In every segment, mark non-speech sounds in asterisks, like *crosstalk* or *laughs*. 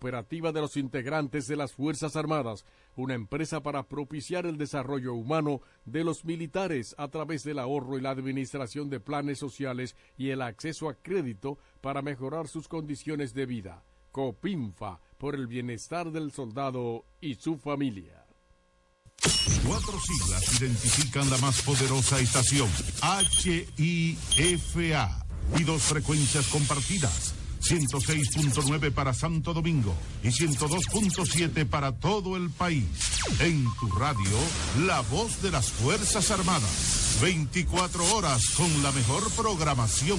operativa de los integrantes de las Fuerzas Armadas, una empresa para propiciar el desarrollo humano de los militares a través del ahorro y la administración de planes sociales y el acceso a crédito para mejorar sus condiciones de vida. Copinfa, por el bienestar del soldado y su familia. Cuatro siglas identifican la más poderosa estación, HIFA, y dos frecuencias compartidas. 106.9 para Santo Domingo y 102.7 para todo el país. En tu radio, la voz de las Fuerzas Armadas. 24 horas con la mejor programación.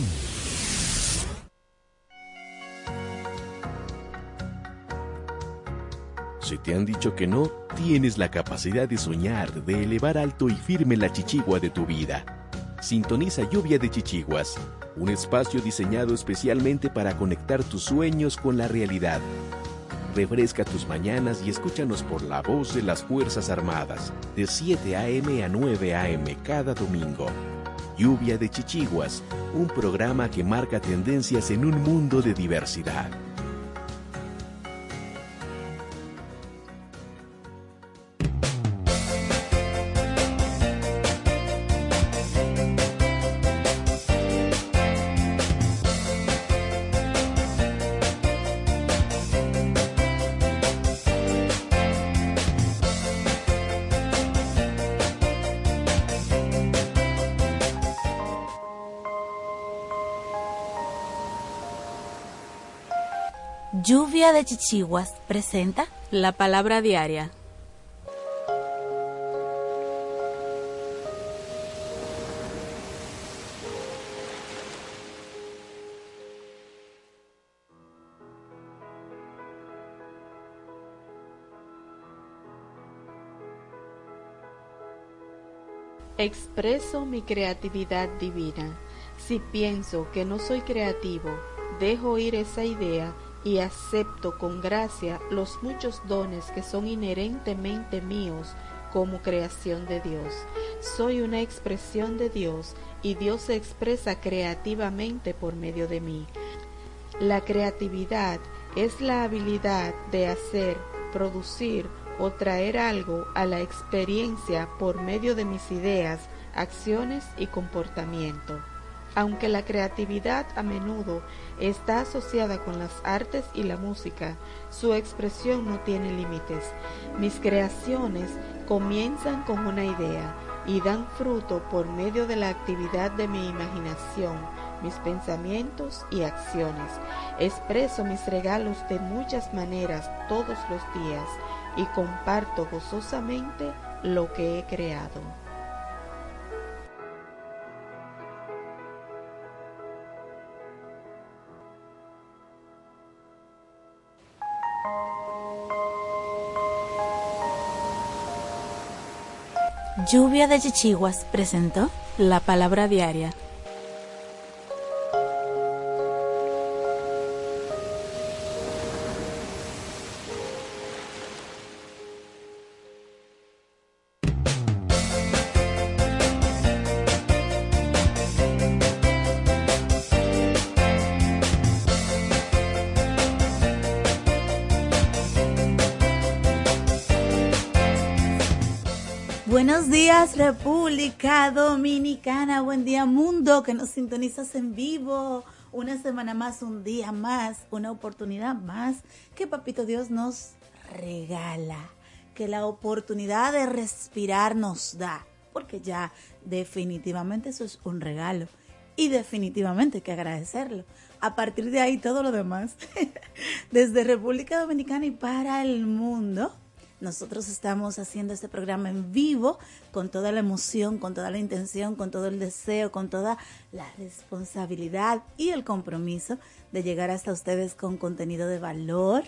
Si te han dicho que no, tienes la capacidad de soñar, de elevar alto y firme la chichigua de tu vida. Sintoniza Lluvia de Chichiguas, un espacio diseñado especialmente para conectar tus sueños con la realidad. Refresca tus mañanas y escúchanos por la voz de las Fuerzas Armadas, de 7 a.m. a 9 a.m. cada domingo. Lluvia de Chichiguas, un programa que marca tendencias en un mundo de diversidad. Chichiguas presenta la palabra diaria. Expreso mi creatividad divina. Si pienso que no soy creativo, dejo ir esa idea y acepto con gracia los muchos dones que son inherentemente míos como creación de Dios. Soy una expresión de Dios y Dios se expresa creativamente por medio de mí. La creatividad es la habilidad de hacer, producir o traer algo a la experiencia por medio de mis ideas, acciones y comportamiento. Aunque la creatividad a menudo está asociada con las artes y la música, su expresión no tiene límites. Mis creaciones comienzan con una idea y dan fruto por medio de la actividad de mi imaginación, mis pensamientos y acciones. Expreso mis regalos de muchas maneras todos los días y comparto gozosamente lo que he creado. Lluvia de Chichiguas presentó la palabra diaria. República Dominicana, buen día mundo que nos sintonizas en vivo. Una semana más, un día más, una oportunidad más que Papito Dios nos regala, que la oportunidad de respirar nos da, porque ya definitivamente eso es un regalo y definitivamente hay que agradecerlo. A partir de ahí todo lo demás, *laughs* desde República Dominicana y para el mundo nosotros estamos haciendo este programa en vivo con toda la emoción, con toda la intención, con todo el deseo, con toda la responsabilidad y el compromiso de llegar hasta ustedes con contenido de valor.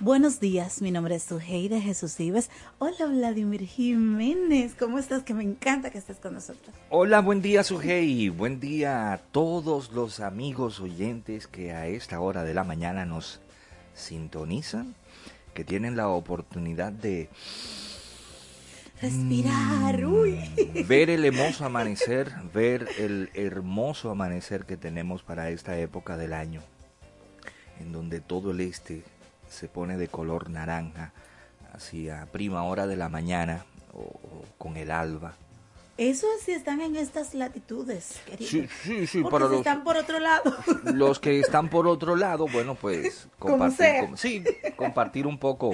Buenos días, mi nombre es Suheide Jesús Ives. Hola Vladimir Jiménez, ¿cómo estás? Que me encanta que estés con nosotros. Hola, buen día Sujei, buen día a todos los amigos oyentes que a esta hora de la mañana nos sintonizan que tienen la oportunidad de respirar, mm, uy. ver el hermoso amanecer, ver el hermoso amanecer que tenemos para esta época del año, en donde todo el este se pone de color naranja hacia prima hora de la mañana o, con el alba. Eso es si están en estas latitudes, querido. Sí, sí, sí. Porque si están por otro lado. *laughs* Los que están por otro lado, bueno, pues compartir, sí, compartir un poco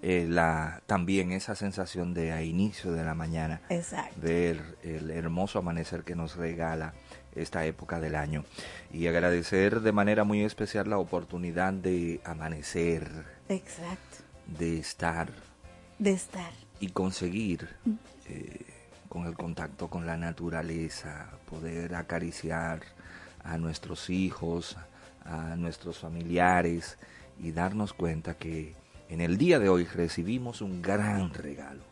eh, la, también esa sensación de a inicio de la mañana. Exacto. Ver el hermoso amanecer que nos regala esta época del año. Y agradecer de manera muy especial la oportunidad de amanecer. Exacto. De estar. De estar. Y conseguir. Eh, con el contacto con la naturaleza, poder acariciar a nuestros hijos, a nuestros familiares y darnos cuenta que en el día de hoy recibimos un gran regalo.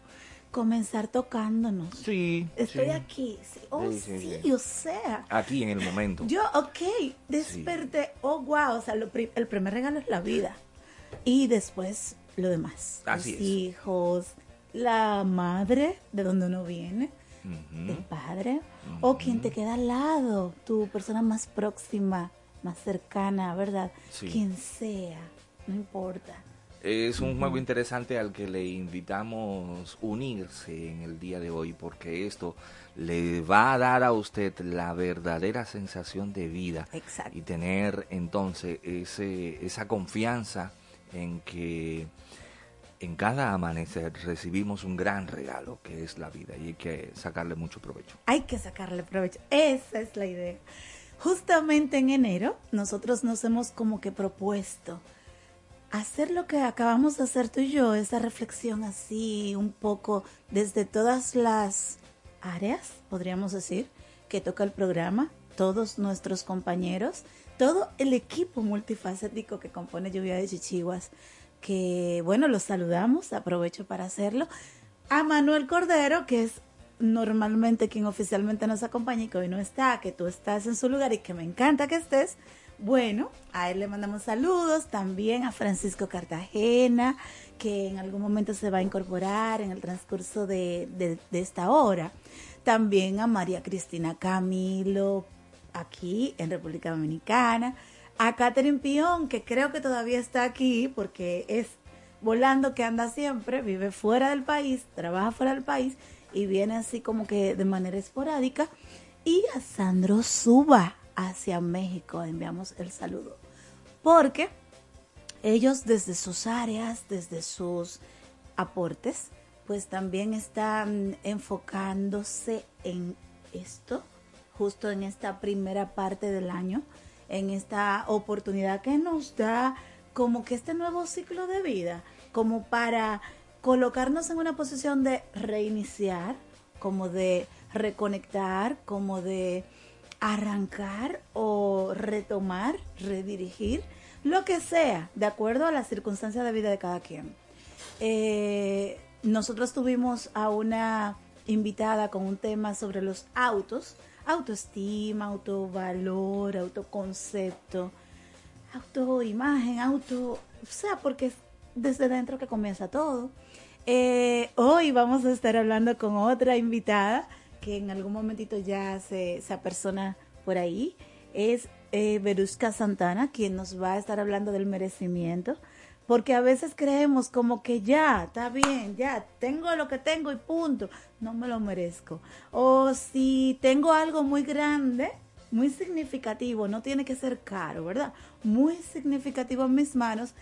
Comenzar tocándonos. Sí. Estoy aquí. Oh, sí, o sea. Aquí en el momento. Yo, ok, desperté. Oh, wow. O sea, el primer regalo es la vida. Y después lo demás. Así Los hijos, la madre de donde uno viene, el padre, o quien te queda al lado, tu persona más próxima, más cercana, ¿verdad? Quien sea, no importa. Es un juego interesante al que le invitamos unirse en el día de hoy porque esto le va a dar a usted la verdadera sensación de vida y tener entonces ese, esa confianza en que en cada amanecer recibimos un gran regalo que es la vida y hay que sacarle mucho provecho. Hay que sacarle provecho, esa es la idea. Justamente en enero nosotros nos hemos como que propuesto hacer lo que acabamos de hacer tú y yo, esa reflexión así un poco desde todas las áreas, podríamos decir, que toca el programa, todos nuestros compañeros, todo el equipo multifacético que compone Lluvia de Chichiguas que bueno, los saludamos, aprovecho para hacerlo. A Manuel Cordero, que es normalmente quien oficialmente nos acompaña y que hoy no está, que tú estás en su lugar y que me encanta que estés. Bueno, a él le mandamos saludos, también a Francisco Cartagena, que en algún momento se va a incorporar en el transcurso de, de esta hora. También a María Cristina Camilo, aquí en República Dominicana a Catherine Pion, que creo que todavía está aquí porque es volando que anda siempre, vive fuera del país, trabaja fuera del país y viene así como que de manera esporádica. Y a Sandro Suba hacia México, enviamos el saludo. Porque ellos desde sus áreas, desde sus aportes, pues también están enfocándose en esto, justo en esta primera parte del año en esta oportunidad que nos da como que este nuevo ciclo de vida, como para colocarnos en una posición de reiniciar, como de reconectar, como de arrancar o retomar, redirigir, lo que sea, de acuerdo a las circunstancias de vida de cada quien. Eh, nosotros tuvimos a una invitada con un tema sobre los autos, autoestima, autovalor, autoconcepto, autoimagen, auto, o sea, porque es desde dentro que comienza todo. Eh, hoy vamos a estar hablando con otra invitada que en algún momentito ya se, esa persona por ahí es eh, Santana, quien nos va a estar hablando del merecimiento porque a veces creemos como que ya, está bien, ya, tengo lo que tengo y punto, no me lo merezco. O si tengo algo muy grande, muy significativo, no tiene que ser caro, ¿verdad? Muy significativo en mis manos.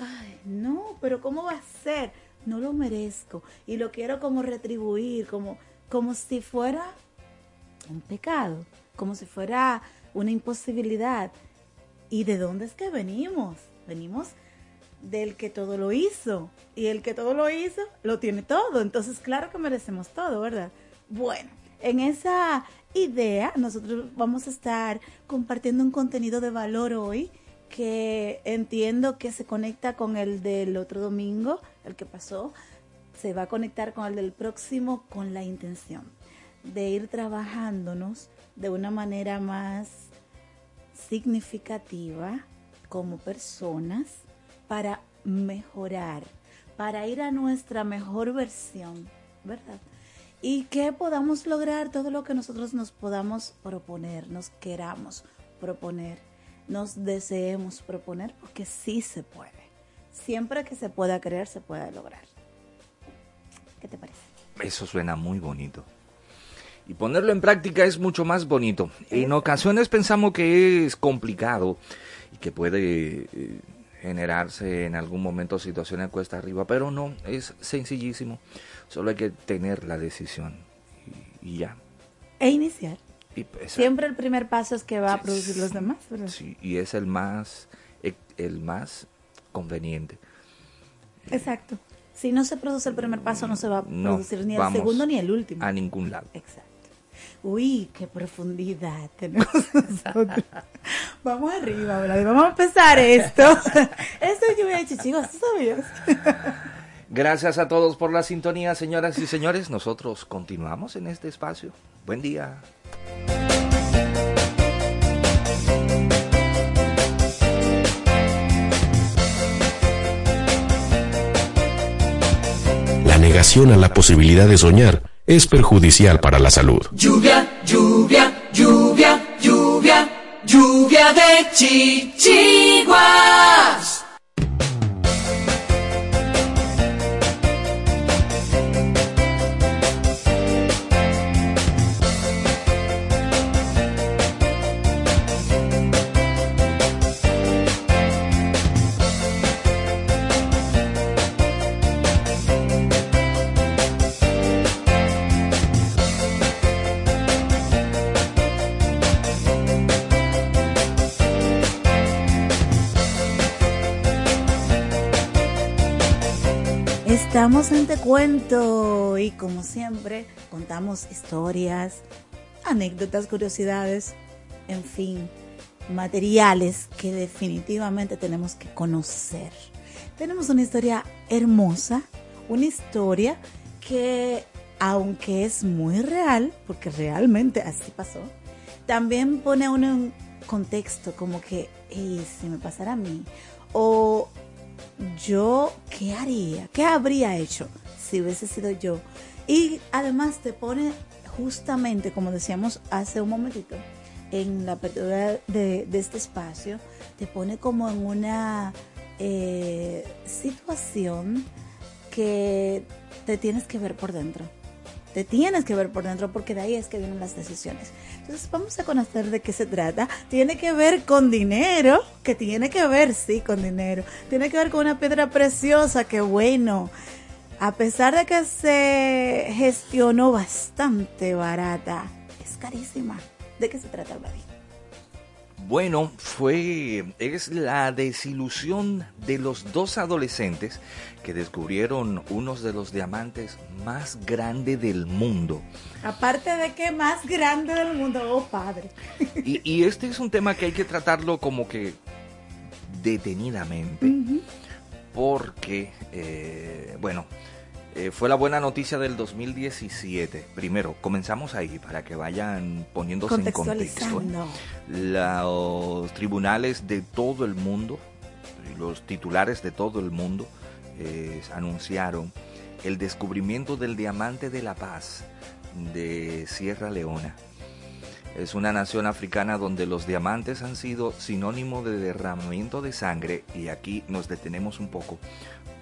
Ay, no, pero ¿cómo va a ser? No lo merezco y lo quiero como retribuir, como, como si fuera un pecado, como si fuera una imposibilidad. ¿Y de dónde es que venimos? Venimos del que todo lo hizo. Y el que todo lo hizo, lo tiene todo. Entonces, claro que merecemos todo, ¿verdad? Bueno, en esa idea, nosotros vamos a estar compartiendo un contenido de valor hoy que entiendo que se conecta con el del otro domingo, el que pasó, se va a conectar con el del próximo con la intención de ir trabajándonos de una manera más significativa como personas, para mejorar, para ir a nuestra mejor versión, ¿verdad? Y que podamos lograr todo lo que nosotros nos podamos proponer, nos queramos proponer, nos deseemos proponer, porque sí se puede. siempre que se pueda creer, se pueda lograr. ¿Qué te parece? Eso suena muy bonito. Y ponerlo en práctica es mucho más bonito. En ocasiones pensamos que es complicado y que puede eh, generarse en algún momento situaciones cuesta arriba, pero no, es sencillísimo. Solo hay que tener la decisión y, ya. E iniciar. Siempre el primer paso es que va a producir los demás. Sí, y es el más, el más conveniente. Exacto. Si no se produce el primer paso, no se va a producir ni el segundo ni el último. A ningún lado. Exacto. Uy, qué profundidad tenemos *laughs* nosotros. vamos arriba, ¿verdad? Vamos a empezar esto. *laughs* esto es lluvia de chichigos, sabías? *laughs* Gracias a todos por la sintonía, señoras y señores. Nosotros continuamos en este espacio. Buen día. La negación a la posibilidad de soñar es perjudicial para la salud. Lluvia, lluvia, lluvia, lluvia, lluvia de chichiguas. Estamos en Te Cuento y como siempre contamos historias, anécdotas, curiosidades, en fin, materiales que definitivamente tenemos que conocer. Tenemos una historia hermosa, una historia que aunque es muy real, porque realmente así pasó, también pone a uno en contexto como que, ¿y si me pasara a mí? O yo, ¿qué haría? ¿Qué habría hecho si hubiese sido yo? Y además te pone justamente, como decíamos hace un momentito, en la apertura de, este espacio, te pone como en una eh, situación que te tienes que ver por dentro. Te tienes que ver por dentro porque de ahí es que vienen las decisiones. Entonces vamos a conocer de qué se trata. Tiene que ver con dinero, que tiene que ver, sí, con dinero. Tiene que ver con una piedra preciosa, que bueno. A pesar de que se gestionó bastante barata, es carísima. ¿De qué se trata, Vladi? Bueno, fue es la desilusión de los dos adolescentes que descubrieron unos de los diamantes más grandes del mundo. Aparte de que más grande del mundo, oh padre. Y, este es un tema que hay que tratarlo como que detenidamente, porque, eh, bueno, eh, fue la buena noticia del 2017. Primero, comenzamos ahí para que vayan poniéndose en contexto. Los tribunales de todo el mundo, los titulares de todo el mundo, eh, anunciaron el descubrimiento del diamante de la paz de Sierra Leona. Es una nación africana donde los diamantes han sido sinónimo de derramamiento de sangre y aquí nos detenemos un poco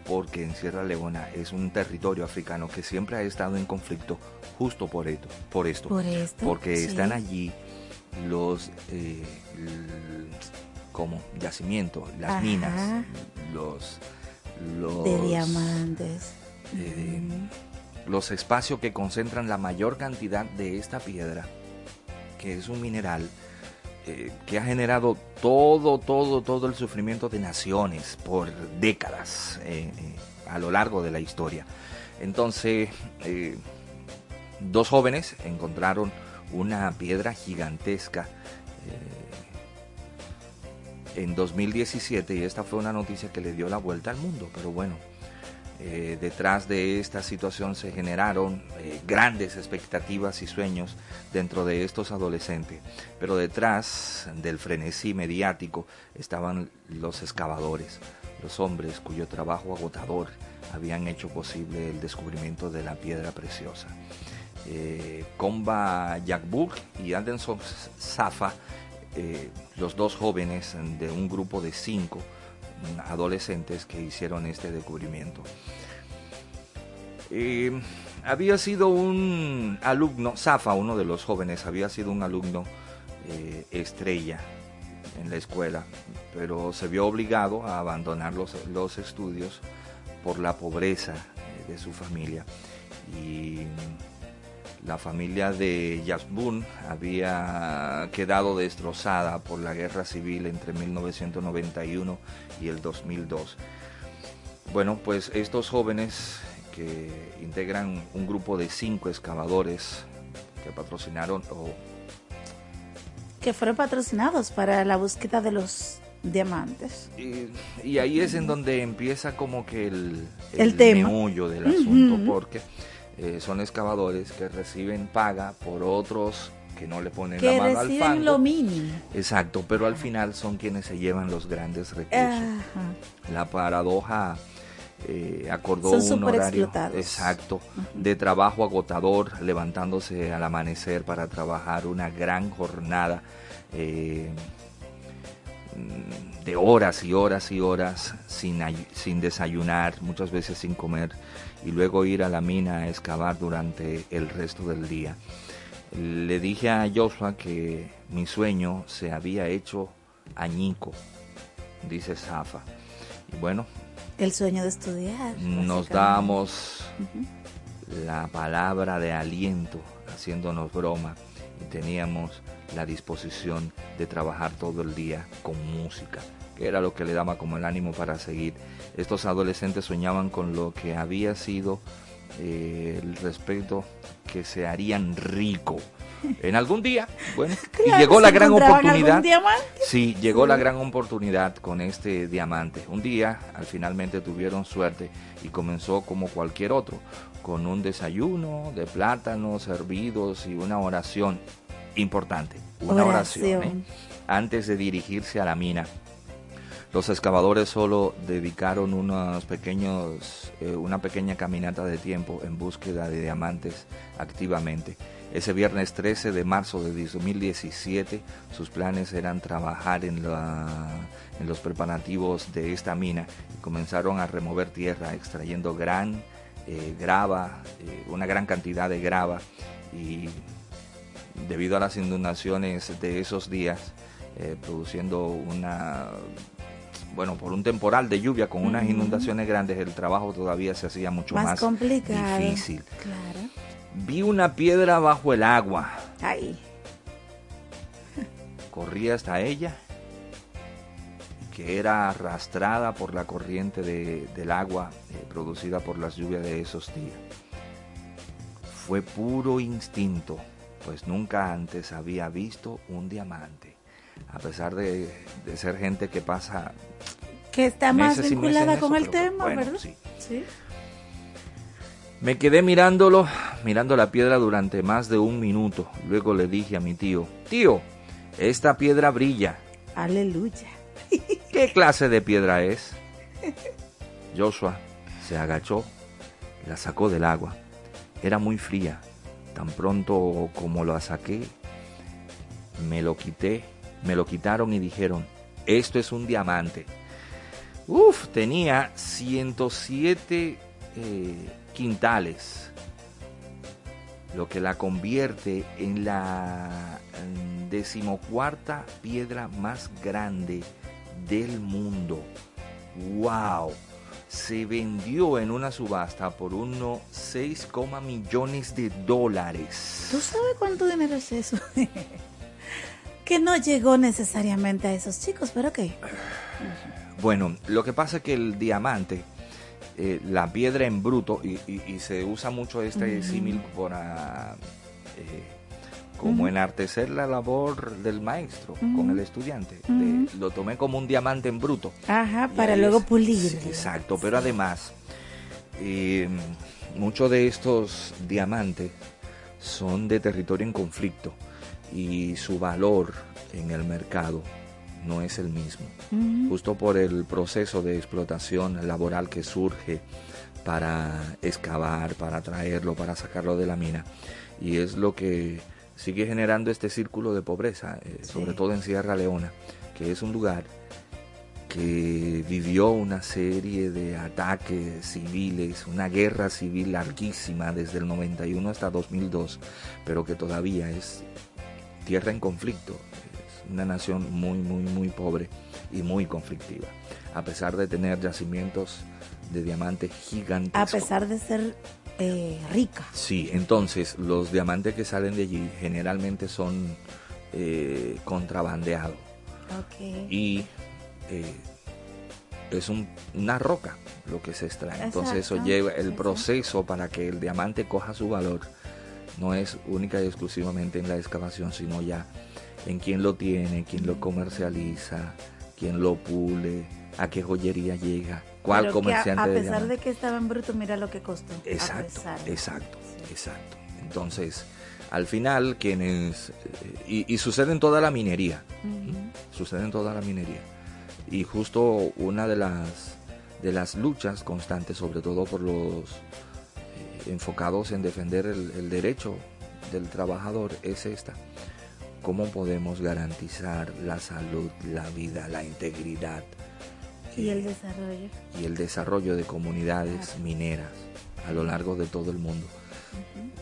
porque en Sierra Leona es un territorio africano que siempre ha estado en conflicto justo por esto, por esto, porque están allí los eh, como yacimiento, las minas, los, los de diamantes, los espacios que concentran la mayor cantidad de esta piedra, que es un mineral eh, que ha generado todo, todo, todo el sufrimiento de naciones por décadas eh, eh, a lo largo de la historia. Entonces, dos jóvenes encontraron una piedra gigantesca en 2017 y esta fue una noticia que le dio la vuelta al mundo, pero bueno, eh, detrás de esta situación se generaron eh, grandes expectativas y sueños dentro de estos adolescentes, pero detrás del frenesí mediático estaban los excavadores, los hombres cuyo trabajo agotador habían hecho posible el descubrimiento de la piedra preciosa. Eh, Comba Jakburg y Anderson Zafa, los dos jóvenes de un grupo de cinco, adolescentes que hicieron este descubrimiento. Eh, había sido un alumno, Zafa, uno de los jóvenes, había sido un alumno eh, estrella en la escuela, pero se vio obligado a abandonar los, estudios por la pobreza eh, de su familia. Y la familia de Yasbun había quedado destrozada por la guerra civil entre 1991 y el 2002. Bueno, pues estos jóvenes que integran un grupo de cinco excavadores que patrocinaron o que fueron patrocinados para la búsqueda de los diamantes. Y, ahí es en donde empieza como que el, el, meollo del asunto, porque eh, son excavadores que reciben paga por otros que no le ponen la mano al fango. lo mínimo. Exacto, pero al final son quienes se llevan los grandes recursos. La paradoja eh, acordó un horario exacto de trabajo agotador, levantándose al amanecer para trabajar una gran jornada eh, de horas y horas y horas sin, sin desayunar, muchas veces sin comer, y luego ir a la mina a excavar durante el resto del día. Le dije a Joshua que mi sueño se había hecho añico, dice Zafa. Y bueno, el sueño de estudiar. Nos damos la palabra de aliento haciéndonos broma y teníamos la disposición de trabajar todo el día con música, que era lo que le daba como el ánimo para seguir. Estos adolescentes soñaban con lo que había sido eh, el respeto que se harían rico *laughs* en algún día, bueno, y llegó la gran oportunidad. Sí, llegó la gran oportunidad con este diamante. Un día, al finalmente tuvieron suerte y comenzó como cualquier otro, con un desayuno de plátanos hervidos y una oración importante, una oración, ¿eh? antes de dirigirse a la mina. Los excavadores solo dedicaron pequeños, eh, una pequeña caminata de tiempo en búsqueda de diamantes activamente. Ese viernes 13 de marzo de 2017 sus planes eran trabajar en, los preparativos de esta mina y comenzaron a remover tierra extrayendo gran eh, grava, eh, una gran cantidad de grava y debido a las inundaciones de esos días, produciendo una, bueno, por un temporal de lluvia con unas inundaciones grandes, el trabajo todavía se hacía mucho más, complicado. difícil. Claro. Vi una piedra bajo el agua. Ahí. Corrí hasta ella, que era arrastrada por la corriente del agua eh, producida por las lluvias de esos días. Fue puro instinto, pues nunca antes había visto un diamante. A pesar de, ser gente que pasa... Que está más vinculada con el tema, ¿verdad? Sí. sí. Me quedé mirándolo, mirando la piedra durante más de un minuto. Luego le dije a mi tío, tío, esta piedra brilla. Aleluya. ¿Qué clase de piedra es? Joshua se agachó, la sacó del agua. Era muy fría. Tan pronto como la saqué, me lo quité, me lo quitaron y dijeron, esto es un diamante. Uf, tenía 107 eh, quintales, lo que la convierte en la decimocuarta piedra más grande del mundo. ¡Wow! Se vendió en una subasta por unos 6, millones de dólares. ¿Tú sabes cuánto dinero es eso? *laughs* que no llegó necesariamente a esos chicos, pero qué. Bueno, lo que pasa es que el diamante eh, la piedra en bruto y, se usa mucho este símil para eh, como enartecer la labor del maestro con el estudiante. lo tomé como un diamante en bruto. Ajá, para luego pulir. exacto, pero además eh, muchos de estos diamantes son de territorio en conflicto y su valor en el mercado no es el mismo, justo por el proceso de explotación laboral que surge para excavar, para traerlo, para sacarlo de la mina. Y es lo que sigue generando este círculo de pobreza, eh, sobre todo en Sierra Leona, que es un lugar que vivió una serie de ataques civiles, una guerra civil larguísima desde el 91 hasta 2002, pero que todavía es tierra en conflicto. Es una nación muy, muy, muy pobre y muy conflictiva, a pesar de tener yacimientos de diamantes gigantes. A pesar de ser eh, rica. Sí, entonces los diamantes que salen de allí generalmente son eh, contrabandeados. Y eh, es una roca lo que se extrae. Entonces eso lleva el proceso para que el diamante coja su valor. No es única y exclusivamente en la excavación, sino ya en quién lo tiene, quién lo comercializa, quién lo pule, a qué joyería llega, cuál comerciante. A, a pesar de, que estaba en bruto, mira lo que costó. Exacto, exacto, exacto. Entonces, al final, quienes. Eh, y, sucede en toda la minería. Sucede en toda la minería y justo una de las, de las luchas constantes, sobre todo por los eh, enfocados en defender el, derecho del trabajador, es esta. ¿Cómo podemos garantizar la salud, la vida, la integridad? Y el desarrollo. Y el desarrollo de comunidades mineras a lo largo de todo el mundo.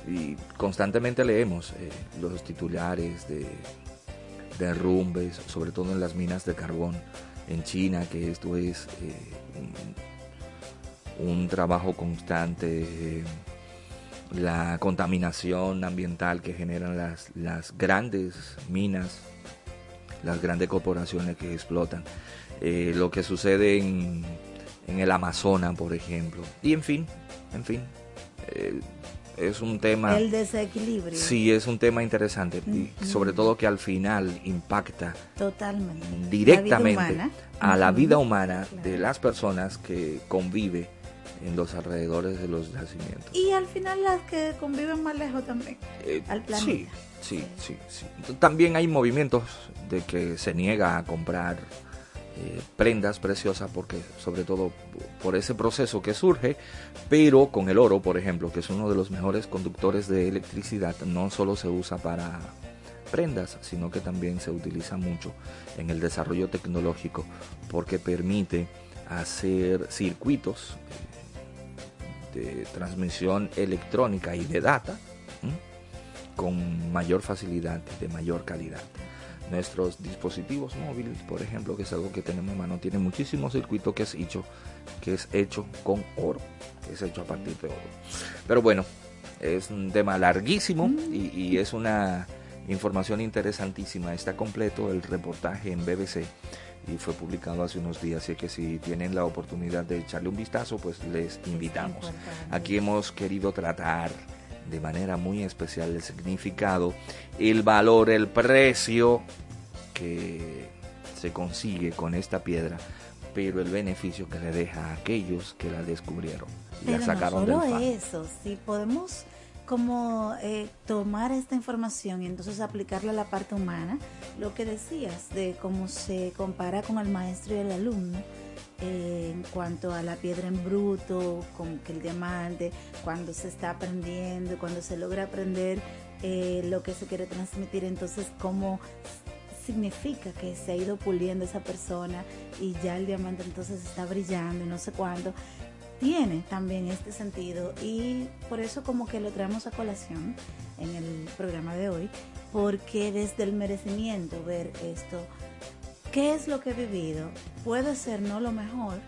Y constantemente leemos eh, los titulares de derrumbes, sobre todo en las minas de carbón, en China, que esto es eh, un, trabajo constante, eh, la contaminación ambiental que generan las, las grandes minas, las grandes corporaciones que explotan, eh, lo que sucede en, en el Amazonas, por ejemplo, y en fin, en fin es un tema... El desequilibrio. Sí, es un tema interesante y sobre todo que al final impacta totalmente directamente a la vida humana de las personas que convive en los alrededores de los nacimientos. Y al final las que conviven más lejos también, eh, al planeta. Sí, sí, sí, sí. También hay movimientos de que se niega a comprar eh, prendas preciosas porque sobre todo por ese proceso que surge, pero con el oro, por ejemplo, que es uno de los mejores conductores de electricidad, no solo se usa para prendas, sino que también se utiliza mucho en el desarrollo tecnológico porque permite hacer circuitos eh, de transmisión electrónica y de data con mayor facilidad y de mayor calidad. Nuestros dispositivos móviles, por ejemplo, que es algo que tenemos en mano, tiene muchísimo circuito que es hecho, que es hecho con oro, que es hecho a partir de oro. Pero bueno, es un tema larguísimo y, es una información interesantísima. Está completo el reportaje en BBC y fue publicado hace unos días, así que si tienen la oportunidad de echarle un vistazo, pues les invitamos. Aquí hemos querido tratar de manera muy especial el significado, el valor, el precio que se consigue con esta piedra, pero el beneficio que le deja a aquellos que la descubrieron y la sacaron no solo eso, si podemos como eh, tomar esta información y entonces aplicarla a la parte humana, lo que decías de cómo se compara con el maestro y el alumno, en cuanto a la piedra en bruto, con que el diamante, cuando se está aprendiendo, cuando se logra aprender eh, lo que se quiere transmitir, entonces cómo significa que se ha ido puliendo esa persona y ya el diamante entonces está brillando y no sé cuándo. Tiene también este sentido y por eso como que lo traemos a colación en el programa de hoy, porque desde el merecimiento ver esto ¿Qué es lo que he vivido? Puede ser no lo mejor,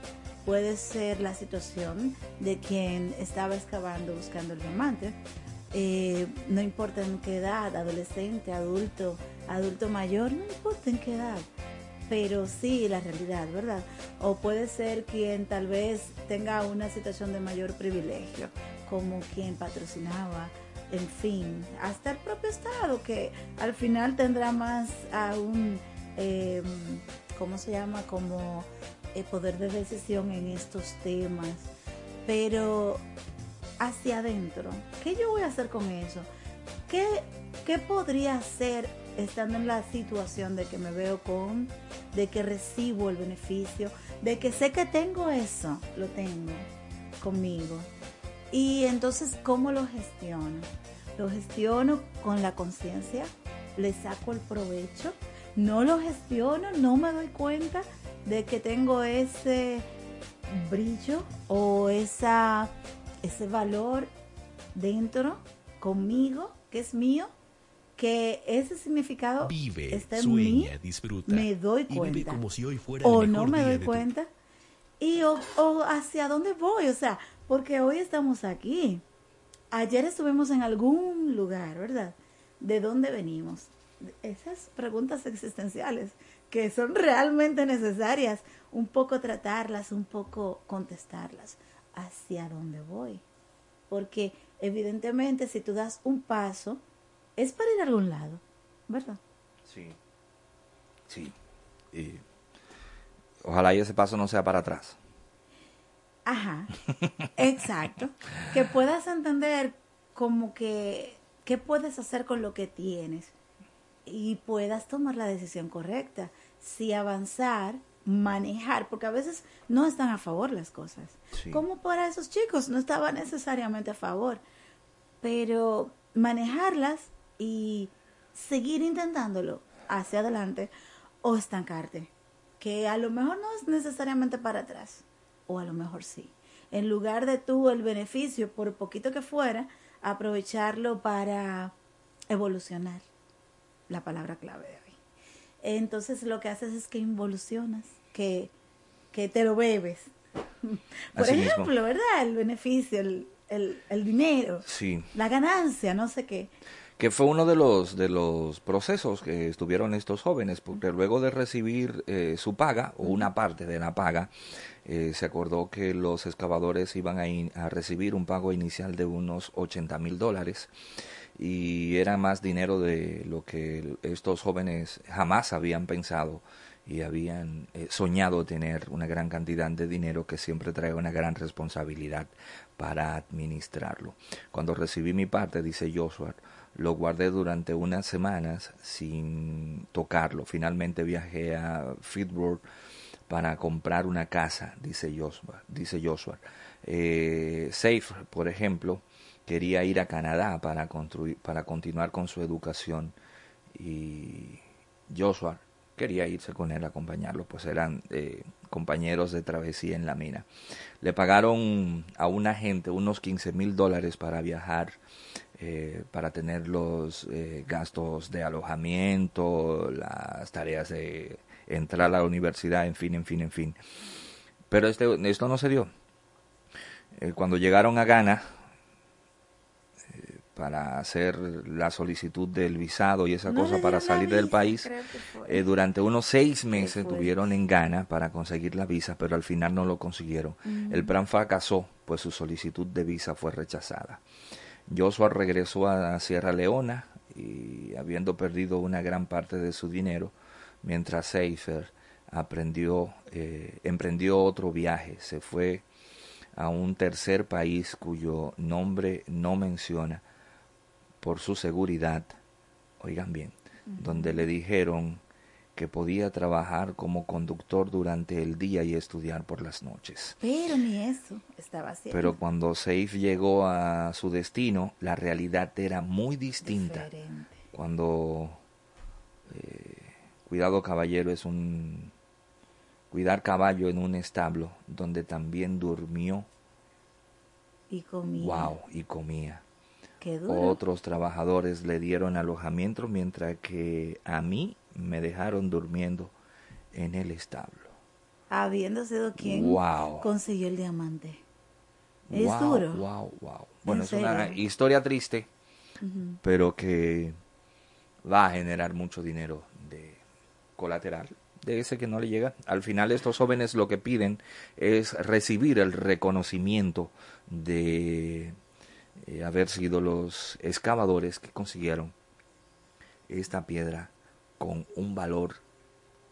puede ser la situación de quien estaba excavando buscando el diamante. Eh, no importa en qué edad, adolescente, adulto, adulto mayor, no importa en qué edad, pero sí la realidad, ¿verdad? O puede ser quien tal vez tenga una situación de mayor privilegio, como quien patrocinaba, en fin, hasta el propio Estado, que al final tendrá más aún eh, ¿cómo se llama? Como el eh, poder de decisión en estos temas. Pero hacia adentro, ¿qué yo voy a hacer con eso? ¿Qué, ¿Qué podría hacer estando en la situación de que me veo con, de que recibo el beneficio, de que sé que tengo eso, lo tengo conmigo? Y entonces, ¿cómo lo gestiono? Lo gestiono con la conciencia, le saco el provecho no lo gestiono, no me doy cuenta de que tengo ese brillo o esa, ese valor dentro, conmigo, que es mío, que ese significado vive, está en sueña, mí, disfruta. me doy y cuenta. vive como si hoy fuera o el no me doy tu- cuenta. Y o, o hacia dónde voy, o sea, porque hoy estamos aquí. Ayer estuvimos en algún lugar, ¿verdad? ¿De dónde venimos? Esas preguntas existenciales que son realmente necesarias, un poco tratarlas, un poco contestarlas. ¿Hacia dónde voy? Porque evidentemente si tú das un paso, es para ir a algún lado, ¿verdad? Sí. Sí. Y ojalá y ese paso no sea para atrás. Ajá, *laughs* exacto. Que puedas entender como que qué puedes hacer con lo que tienes y puedas tomar la decisión correcta. Si avanzar, manejar, porque a veces no están a favor las cosas. Sí. Como para esos chicos, no estaba necesariamente a favor. Pero manejarlas y seguir intentándolo hacia adelante o estancarte, que a lo mejor no es necesariamente para atrás, o a lo mejor sí. En lugar de tú el beneficio, por poquito que fuera, aprovecharlo para evolucionar, la palabra clave de hoy. Entonces lo que haces es que involucionas, que, que te lo bebes. Por Así mismo. ejemplo, ¿verdad? El beneficio, el, el, el dinero, Sí. la ganancia, no sé qué. Que fue uno de los de los procesos que estuvieron estos jóvenes porque luego de recibir eh, su paga o una parte de la paga eh, se acordó que los excavadores iban a, in- a recibir un pago inicial de unos 80 mil dólares y era más dinero de lo que estos jóvenes jamás habían pensado y habían eh, soñado tener una gran cantidad de dinero que siempre trae una gran responsabilidad para administrarlo. Cuando recibí mi parte, dice Joshua, lo guardé durante unas semanas sin tocarlo. Finalmente viajé a Fitburg para comprar una casa, dice Joshua. Dice Joshua. Eh, Safe, por ejemplo, quería ir a Canadá para, construir, para continuar con su educación y Joshua quería irse con él a acompañarlo, pues eran eh, compañeros de travesía en la mina. Le pagaron a un agente unos 15 mil dólares para viajar, eh, para tener los eh, gastos de alojamiento, las tareas de entrar a la universidad, en fin, en fin, en fin. Pero este, esto no se dio. Eh, cuando llegaron a Ghana, eh, para hacer la solicitud del visado y esa No cosa para salir del país, durante unos seis meses tuvieron en Ghana para conseguir la visa, pero al final no lo consiguieron. El plan fracasó, pues su solicitud de visa fue rechazada. Joshua regresó a Sierra Leona y habiendo perdido una gran parte de su dinero, mientras Seifer aprendió, eh, emprendió otro viaje, se fue a un tercer país cuyo nombre no menciona por su seguridad, oigan bien, donde le dijeron que podía trabajar como conductor durante el día y estudiar por las noches. Pero ni eso estaba haciendo. Pero cuando Saif llegó a su destino, la realidad era muy distinta. Diferente. Cuando eh, cuidado caballero es un cuidar caballo en un establo donde también durmió, Y comía. wow, y comía. Qué duro. Otros trabajadores le dieron alojamiento mientras que a mí me dejaron durmiendo en el establo. Habiendo sido quien Wow. consiguió el diamante. Es wow, duro. Wow, wow. Bueno, En es una historia triste, pero que va a generar mucho dinero de colateral, de ese que no le llega. Al final estos jóvenes lo que piden es recibir el reconocimiento de eh, haber sido los excavadores que consiguieron esta piedra con un valor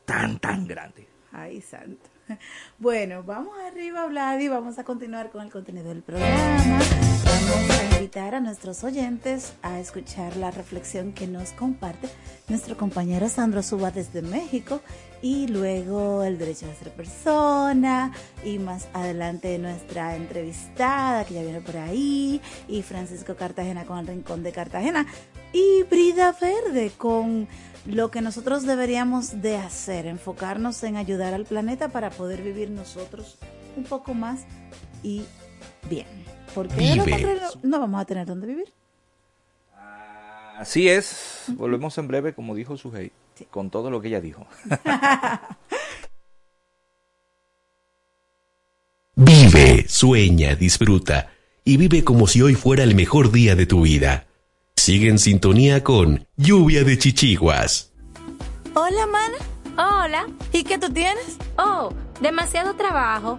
tan, tan grande. Ay, santo. *laughs* Bueno, vamos arriba, Vlad, y vamos a continuar con el contenido del programa. vamos a invitar a nuestros oyentes a escuchar la reflexión que nos comparte nuestro compañero Sandro Suba desde México y luego el derecho de ser persona y más adelante nuestra entrevistada que ya viene por ahí y Francisco Cartagena con el Rincón de Cartagena y Brida Verde con lo que nosotros deberíamos de hacer, enfocarnos en ayudar al planeta para poder vivir nosotros un poco más y bien. Porque no vamos a tener dónde vivir. Así es, volvemos en breve, como dijo Sujei, con todo lo que ella dijo. *laughs* vive, sueña, disfruta y vive como si hoy fuera el mejor día de tu vida. Sigue en sintonía con Lluvia de Chichiguas. Hola, mana. Hola. ¿Y qué tú tienes? Oh, demasiado trabajo,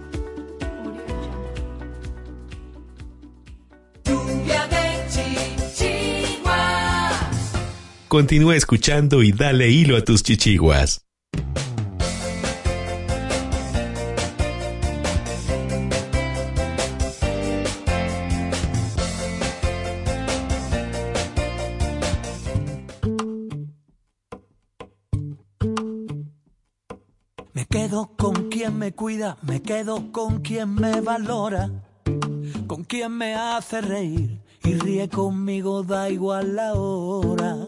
Continúa escuchando y dale hilo a tus chichiguas. Me quedo con quien me cuida, me quedo con quien me valora, con quien me hace reír y ríe conmigo, da igual la hora.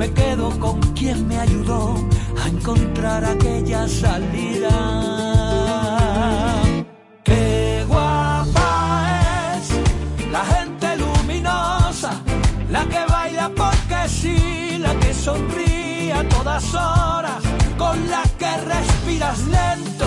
Me quedo con quien me ayudó a encontrar aquella salida. Qué guapa es la gente luminosa, la que baila porque sí, la que sonríe a todas horas, con la que respiras lento,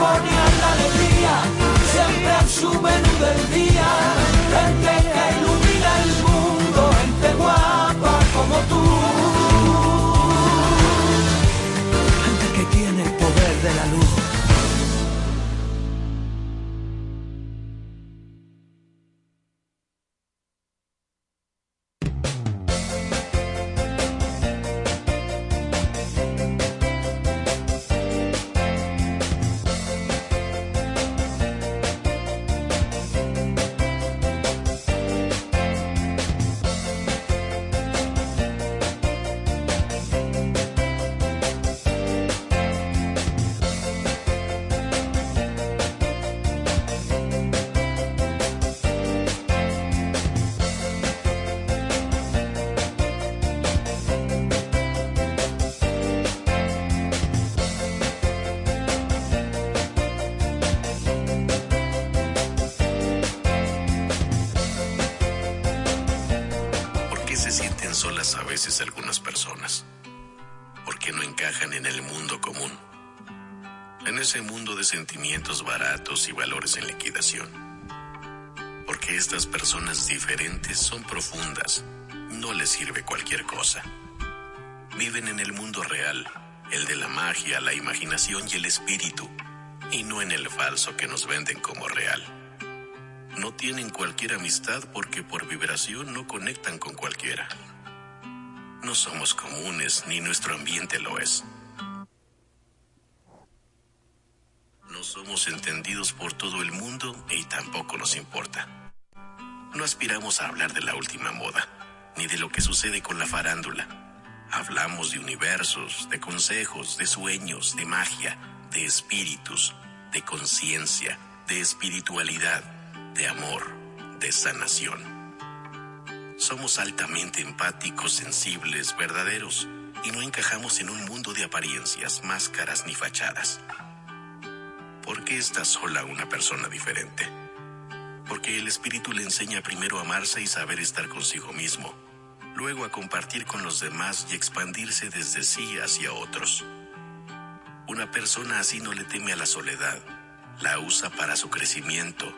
La que pone a la alegría siempre en su menú del día. Sentimientos baratos y valores en liquidación. Porque estas personas diferentes son profundas, no les sirve cualquier cosa. Viven en el mundo real, el de la magia, la imaginación y el espíritu, y no en el falso que nos venden como real. No tienen cualquier amistad porque por vibración no conectan con cualquiera. No somos comunes ni nuestro ambiente lo es. Somos entendidos por todo el mundo y tampoco nos importa. No aspiramos a hablar de la última moda, ni de lo que sucede con la farándula. Hablamos de universos, de consejos, de sueños, de magia, de espíritus, de conciencia, de espiritualidad, de amor, de sanación. Somos altamente empáticos, sensibles, verdaderos, y no encajamos en un mundo de apariencias, máscaras ni fachadas. ¿Por qué está sola una persona diferente? Porque el espíritu le enseña primero a amarse y saber estar consigo mismo, luego a compartir con los demás y expandirse desde sí hacia otros. Una persona así no le teme a la soledad, la usa para su crecimiento,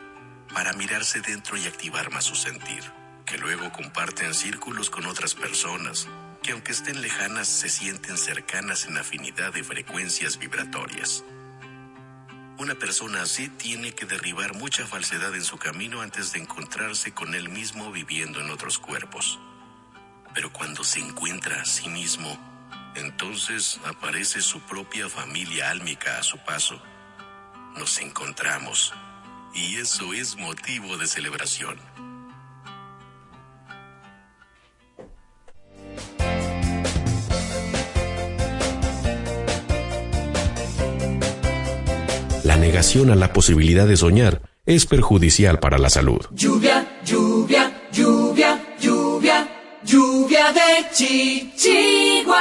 para mirarse dentro y activar más su sentir, que luego comparte en círculos con otras personas, que aunque estén lejanas se sienten cercanas en afinidad de frecuencias vibratorias. Una persona así tiene que derribar mucha falsedad en su camino antes de encontrarse con él mismo viviendo en otros cuerpos. Pero cuando se encuentra a sí mismo, entonces aparece su propia familia álmica a su paso. Nos encontramos y eso es motivo de celebración. La negación a la posibilidad de soñar es perjudicial para la salud. Lluvia, lluvia, lluvia, lluvia, lluvia de chichiguas.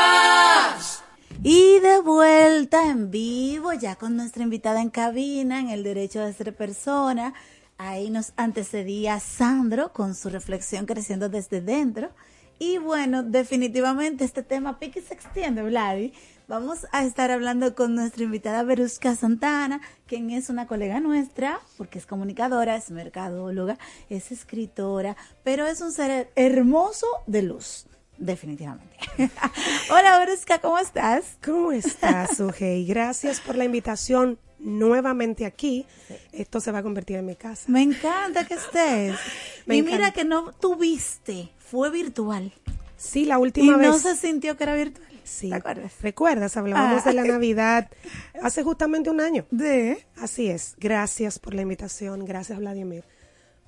Y de vuelta en vivo, ya con nuestra invitada en cabina, en el derecho de ser persona. Ahí nos antecedía Sandro con su reflexión creciendo desde dentro. Y bueno, definitivamente este tema pique y se extiende, Vladi. Vamos a estar hablando con nuestra invitada Verusca Santana, quien es una colega nuestra, porque es comunicadora, es mercadóloga, es escritora, pero es un ser hermoso de luz, definitivamente. *laughs* Hola Verusca, ¿cómo estás? ¿Cómo estás, *laughs* Ugey? Gracias por la invitación nuevamente aquí. Esto se va a convertir en mi casa. Me encanta que estés. *laughs* Me y mira encanta. que no tuviste, fue virtual. Sí, la última y vez. no se sintió que era virtual. Sí. ¿Te acuerdas? ¿Recuerdas? Hablábamos Ah. de la Navidad hace justamente un año. De. Así es. Gracias por la invitación. Gracias, Vladimir.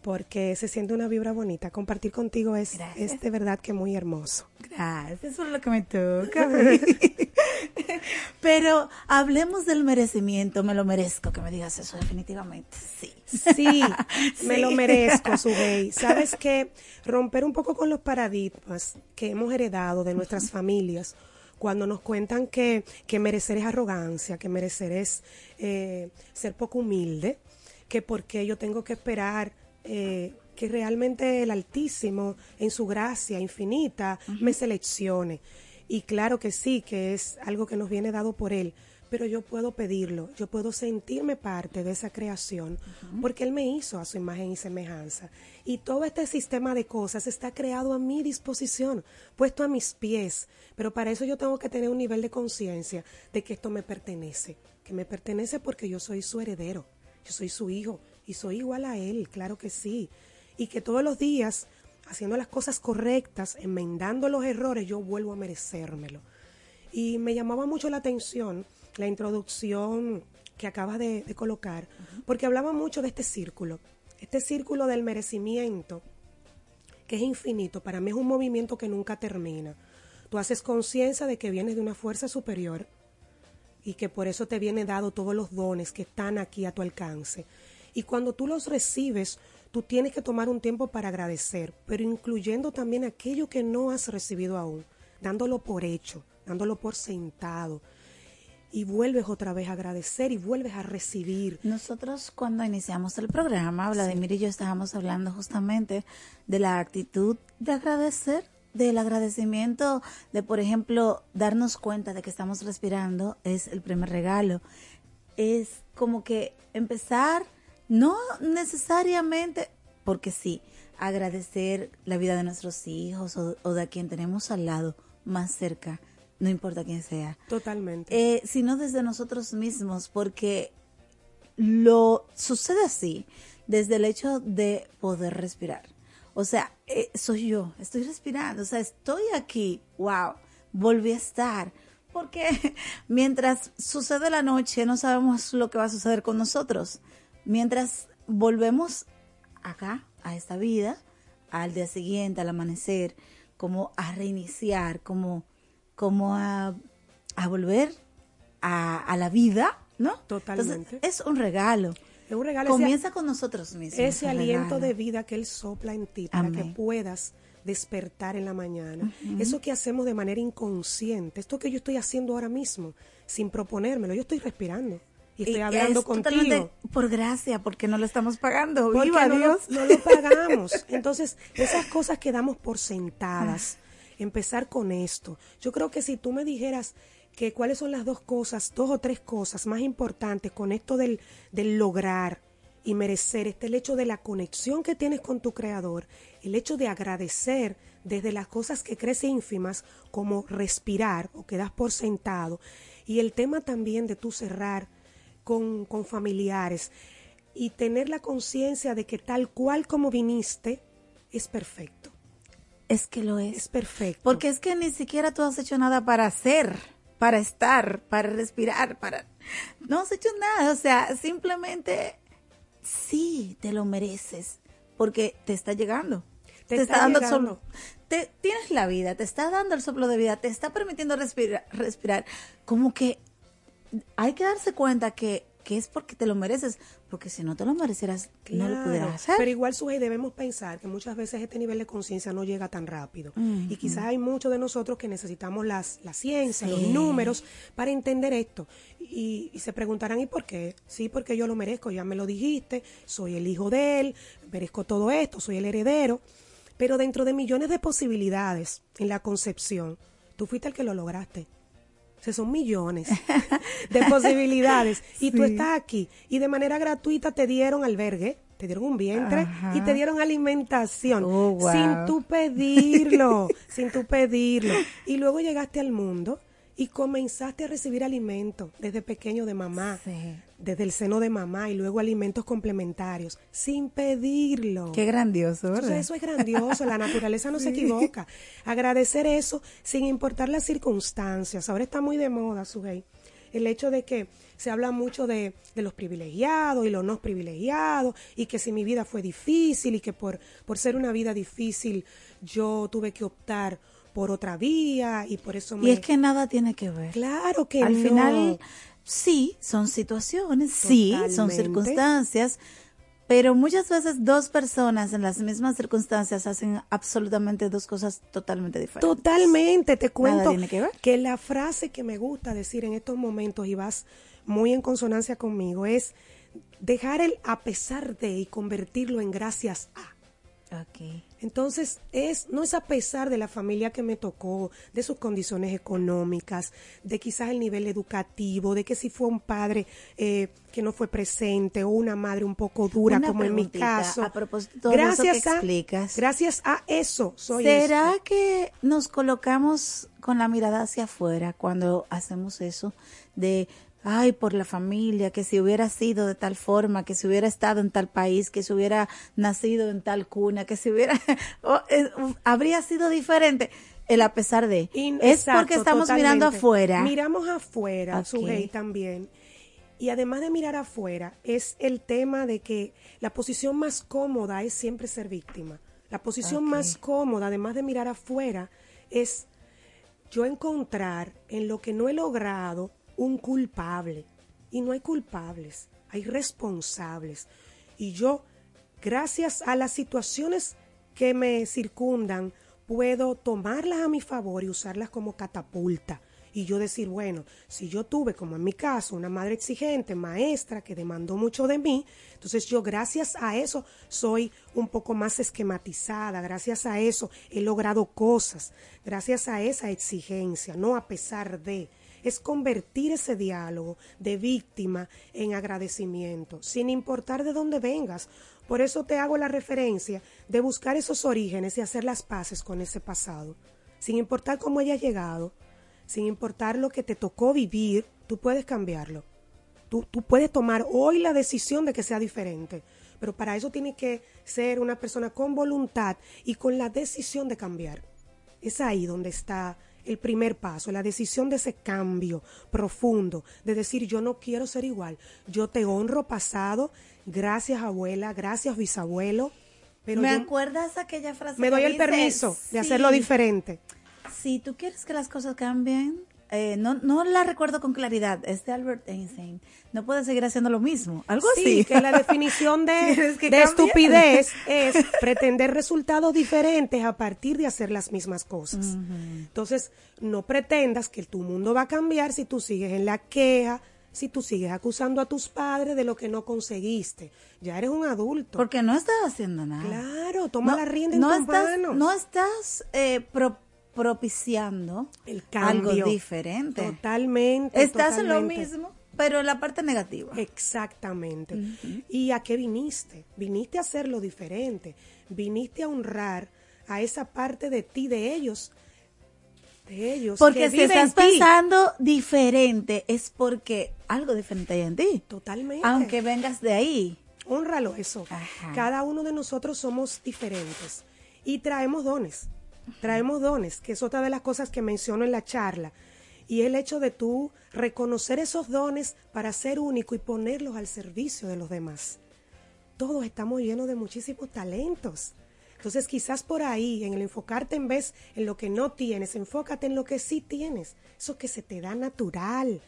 Porque se siente una vibra bonita. Compartir contigo es, es de verdad que muy hermoso. Gracias, eso es lo que me toca. *laughs* Pero hablemos del merecimiento, me lo merezco que me digas eso definitivamente. Sí. Sí, *laughs* me lo merezco, Subey. Sabes que romper un poco con los paradigmas que hemos heredado de nuestras familias, cuando nos cuentan que, que merecer es arrogancia, que merecer es eh, ser poco humilde, que porque yo tengo que esperar eh, que realmente el Altísimo, en su gracia infinita, me seleccione. Y claro que sí, que es algo que nos viene dado por Él, pero yo puedo pedirlo, yo puedo sentirme parte de esa creación, porque Él me hizo a su imagen y semejanza. Y todo este sistema de cosas está creado a mi disposición, puesto a mis pies, pero para eso yo tengo que tener un nivel de conciencia de que esto me pertenece, que me pertenece porque yo soy su heredero, yo soy su hijo y soy igual a Él, claro que sí. Y que todos los días, haciendo las cosas correctas, enmendando los errores, yo vuelvo a merecérmelo. Y me llamaba mucho la atención la introducción que acabas de, de colocar, porque hablaba mucho de este círculo, este círculo del merecimiento, que es infinito, para mí es un movimiento que nunca termina. Tú haces conciencia de que vienes de una fuerza superior y que por eso te viene dado todos los dones que están aquí a tu alcance. Y cuando tú los recibes, tú tienes que tomar un tiempo para agradecer, pero incluyendo también aquello que no has recibido aún, dándolo por hecho, dándolo por sentado. Y vuelves otra vez a agradecer y vuelves a recibir. Nosotros cuando iniciamos el programa, Vladimir y yo estábamos hablando justamente de la actitud de agradecer, del agradecimiento de, por ejemplo, darnos cuenta de que estamos respirando es el primer regalo. Es como que empezar, no necesariamente, porque sí, agradecer la vida de nuestros hijos o, o de quien tenemos al lado, más cerca, no importa quién sea. Totalmente. Eh, sino desde nosotros mismos, porque lo sucede así desde el hecho de poder respirar. O sea, eh, soy yo, estoy respirando, o sea, estoy aquí, wow, volví a estar, Porque *laughs* mientras sucede la noche no sabemos lo que va a suceder con nosotros. Mientras volvemos acá, a esta vida, al día siguiente, al amanecer, como a reiniciar, como, como a, a volver a, a, la vida, ¿no? Totalmente. es un regalo. Es un regalo. Comienza con nosotros mismos. Ese aliento de vida que Él sopla en ti para que puedas despertar en la mañana. Eso que hacemos de manera inconsciente, esto que yo estoy haciendo ahora mismo, sin proponérmelo, yo estoy respirando. Y estoy hablando contigo. Por gracia, porque no lo estamos pagando. ¡Viva no Dios! Lo, no lo *laughs* pagamos. Entonces, esas cosas que damos por sentadas. Empezar con esto. Yo creo que si tú me dijeras que cuáles son las dos cosas, dos o tres cosas más importantes con esto del, del lograr y merecer, este el hecho de la conexión que tienes con tu creador, el hecho de agradecer desde las cosas que crees ínfimas, como respirar o quedas por sentado, y el tema también de tú cerrar con, con familiares y tener la conciencia de que tal cual como viniste es perfecto. Es que lo es. Es perfecto. Porque es que ni siquiera tú has hecho nada para hacer, para estar, para respirar, para... No has hecho nada, o sea, simplemente sí, te lo mereces, porque te está llegando. Te, está, dando el soplo. Te, tienes la vida, te está dando el soplo de vida, te está permitiendo respirar, respirar. Como que hay que darse cuenta que, que es porque te lo mereces, porque si no te lo merecieras, no lo pudieras hacer. Pero igual, Sujei, debemos pensar que muchas veces este nivel de conciencia no llega tan rápido. Y quizás hay muchos de nosotros que necesitamos las, la ciencia, los números, para entender esto. Y, y, se preguntarán, ¿y por qué? Sí, porque yo lo merezco, ya me lo dijiste, soy el hijo de él, merezco todo esto, soy el heredero. Pero dentro de millones de posibilidades en la concepción, tú fuiste el que lo lograste. O sea, son millones de *laughs* posibilidades. Y sí. tú estás aquí. Y de manera gratuita te dieron albergue, te dieron un vientre Ajá. y te dieron alimentación. Oh, wow. Sin tú pedirlo, *laughs* sin tú pedirlo. Y luego llegaste al mundo y comenzaste a recibir alimentos desde pequeño de mamá, sí. desde el seno de mamá y luego alimentos complementarios, sin pedirlo. Qué grandioso, ¿verdad? Entonces, eso es grandioso, la naturaleza no *laughs* sí. se equivoca. Agradecer eso sin importar las circunstancias. Ahora está muy de moda, Sugey, el hecho de que se habla mucho de, de, los privilegiados y los no privilegiados y que si mi vida fue difícil y que por, por ser una vida difícil yo tuve que optar por otra vía y por eso me... Y es que nada tiene que ver. Claro que Al no. final, sí, son situaciones, Totalmente. sí, son circunstancias, pero muchas veces dos personas en las mismas circunstancias hacen absolutamente dos cosas totalmente diferentes. Totalmente, te cuento tiene que, ver. que la frase que me gusta decir en estos momentos y vas muy en consonancia conmigo es dejar el a pesar de y convertirlo en gracias a. Okay. Entonces, es, no es a pesar de la familia que me tocó, de sus condiciones económicas, de quizás el nivel educativo, de que si fue un padre eh, que no fue presente o una madre un poco dura, una como en mi caso. A propósito de gracias eso que a, explicas. Gracias a eso soy ¿Será esto? que nos colocamos con la mirada hacia afuera cuando hacemos eso? De ay, por la familia, que si hubiera sido de tal forma, que si hubiera estado en tal país, que si hubiera nacido en tal cuna, que si hubiera, *laughs* oh, eh, habría sido diferente. El a pesar de. In, es exacto, porque estamos totalmente. mirando afuera. Miramos afuera, Okay. Sujei, también. Y además de mirar afuera, es el tema de que la posición más cómoda es siempre ser víctima. La posición más cómoda, además de mirar afuera, es yo encontrar en lo que no he logrado un culpable. Y no hay culpables, hay responsables. Y yo, gracias a las situaciones que me circundan, puedo tomarlas a mi favor y usarlas como catapulta. Y yo decir, bueno, si yo tuve, como en mi caso, una madre exigente, maestra, que demandó mucho de mí, entonces yo gracias a eso soy un poco más esquematizada, gracias a eso he logrado cosas, gracias a esa exigencia, no a pesar de es convertir ese diálogo de víctima en agradecimiento, sin importar de dónde vengas. Por eso te hago la referencia de buscar esos orígenes y hacer las paces con ese pasado, sin importar cómo hayas llegado, sin importar lo que te tocó vivir, tú puedes cambiarlo. Tú, tú puedes tomar hoy la decisión de que sea diferente, pero para eso tienes que ser una persona con voluntad y con la decisión de cambiar. Es ahí donde está el primer paso, la decisión de ese cambio profundo, de decir yo no quiero ser igual, yo te honro pasado, gracias abuela, gracias bisabuelo. Pero ¿Me acuerdas aquella frase? Me doy el permiso de hacerlo diferente. Si tú quieres que las cosas cambien, eh, no, no la recuerdo con claridad, es de Albert Einstein, no puedes seguir haciendo lo mismo, algo sí, así. que la definición de, *laughs* de estupidez es pretender resultados diferentes a partir de hacer las mismas cosas. Entonces, no pretendas que tu mundo va a cambiar si tú sigues en la queja, si tú sigues acusando a tus padres de lo que no conseguiste. Ya eres un adulto. Porque no estás haciendo nada. Claro, toma la rienda en no tus estás, manos. No estás eh, propiciando el cambio algo diferente. Totalmente. Estás en lo mismo, pero en la parte negativa. Exactamente. ¿Y a qué viniste? Viniste a hacerlo diferente. Viniste a honrar a esa parte de ti, de ellos. De ellos. Porque si estás pensando diferente, es porque algo diferente hay en ti. Totalmente. Aunque vengas de ahí. Honralo eso. Cada uno de nosotros somos diferentes y traemos dones traemos dones, que es otra de las cosas que menciono en la charla, y el hecho de tú reconocer esos dones para ser único y ponerlos al servicio de los demás. Todos estamos llenos de muchísimos talentos. Entonces quizás por ahí, en el enfocarte en vez en lo que no tienes, enfócate en lo que sí tienes, eso que se te da natural,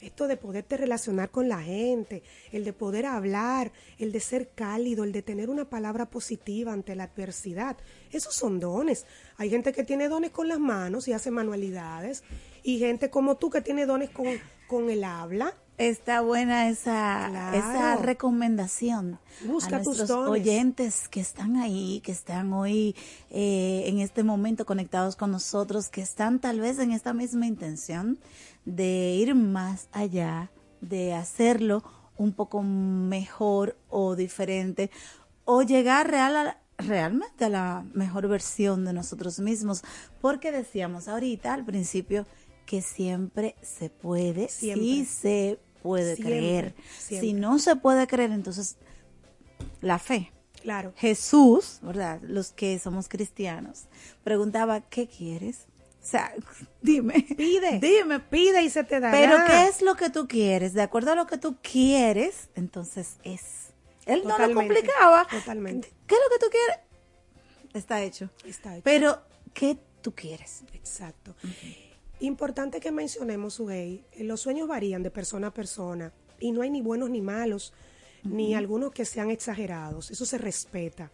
esto de poderte relacionar con la gente, el de poder hablar, el de ser cálido, el de tener una palabra positiva ante la adversidad, esos son dones. Hay gente que tiene dones con las manos y hace manualidades, y gente como tú que tiene dones con, con el habla. Está buena esa, esa recomendación. Busca a tus nuestros oyentes que están ahí, que están hoy eh, en este momento conectados con nosotros, que están tal vez en esta misma intención de ir más allá, de hacerlo un poco mejor o diferente, o llegar real realmente a la mejor versión de nosotros mismos, porque decíamos ahorita al principio que siempre se puede, sí se puede creer. Si no se puede creer, entonces la fe. Claro. Jesús, ¿verdad? Los que somos cristianos, preguntaba, ¿qué quieres? O sea, *laughs* dime. Pide. Dime. Pide y se te dará. Pero ¿qué es lo que tú quieres? De acuerdo a lo que tú quieres, entonces es. Él no lo complicaba. Totalmente. ¿Qué es lo que tú quieres? Está hecho. Está hecho. Pero, ¿qué tú quieres? Exacto. Importante que mencionemos, Sugey, los sueños varían de persona a persona y no hay ni buenos ni malos, ni algunos que sean exagerados. Eso se respeta.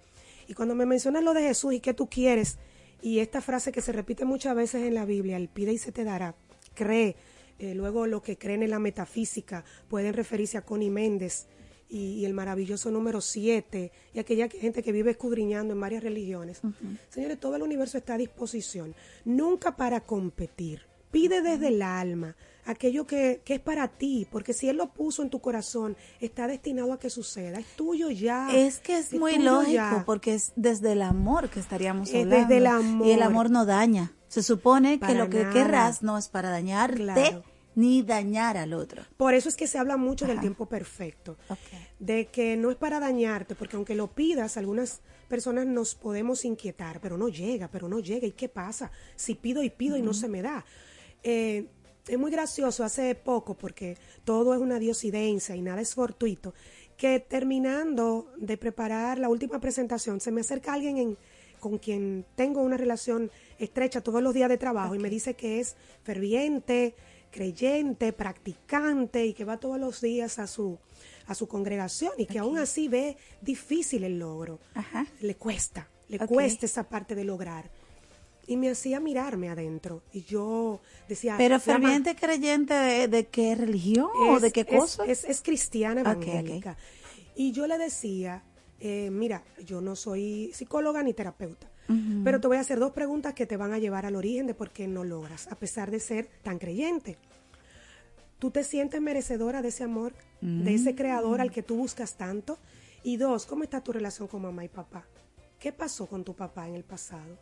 Y cuando me mencionas lo de Jesús y qué tú quieres, y esta frase que se repite muchas veces en la Biblia, el pide y se te dará, cree. Eh, luego lo que creen en la metafísica pueden referirse a Connie Méndez y, el maravilloso número 7 y aquella gente que vive escudriñando en varias religiones. Señores, todo el universo está a disposición, nunca para competir. Pide desde el alma aquello que, que, es para ti, porque si Él lo puso en tu corazón, está destinado a que suceda, es tuyo ya. Es que es, muy lógico, porque es desde el amor que estaríamos es hablando. Desde el amor. Y el amor no daña. Se supone que lo que querrás no es para dañarte. Ni dañar al otro. Por eso es que se habla mucho del tiempo perfecto. De que no es para dañarte, porque aunque lo pidas, algunas personas nos podemos inquietar, pero no llega, pero no llega. ¿Y qué pasa? Si pido y pido y no se me da. Eh, es muy gracioso hace poco, porque todo es una diosidencia y nada es fortuito, que terminando de preparar la última presentación, se me acerca alguien en, con quien tengo una relación estrecha todos los días de trabajo y me dice que es ferviente, creyente, practicante y que va todos los días a su a su congregación y que aún así ve difícil el logro. Le cuesta, le cuesta esa parte de lograr y me hacía mirarme adentro. Y yo decía... Pero ferviente creyente de, qué religión o de qué cosa? Es, es, cristiana evangélica. Y yo le decía, eh, mira, yo no soy psicóloga ni terapeuta, pero te voy a hacer dos preguntas que te van a llevar al origen de por qué no logras, a pesar de ser tan creyente. ¿Tú te sientes merecedora de ese amor, de ese creador al que tú buscas tanto? Y dos, ¿cómo está tu relación con mamá y papá? ¿Qué pasó con tu papá en el pasado?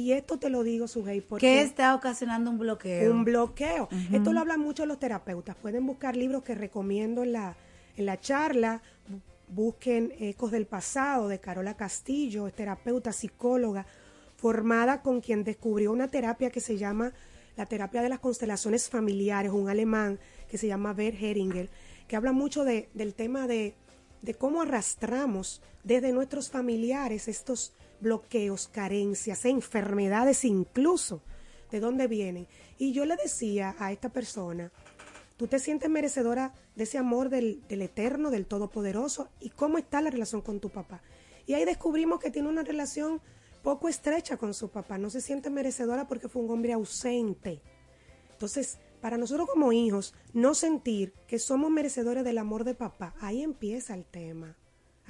Y esto te lo digo, Sugey, porque... ¿Qué está ocasionando un bloqueo? Un bloqueo. Esto lo hablan mucho los terapeutas. Pueden buscar libros que recomiendo en la, en la charla. Busquen Ecos del Pasado de Carola Castillo, es terapeuta, psicóloga, formada con quien descubrió una terapia que se llama la terapia de las constelaciones familiares, un alemán que se llama Bert Heringer, que habla mucho de, del tema de, de cómo arrastramos desde nuestros familiares estos bloqueos, carencias, enfermedades incluso, de dónde vienen. Y yo le decía a esta persona, tú te sientes merecedora de ese amor del, del eterno, del todopoderoso, y cómo está la relación con tu papá. Y ahí descubrimos que tiene una relación poco estrecha con su papá, no se siente merecedora porque fue un hombre ausente. Entonces, para nosotros como hijos, no sentir que somos merecedores del amor de papá, ahí empieza el tema.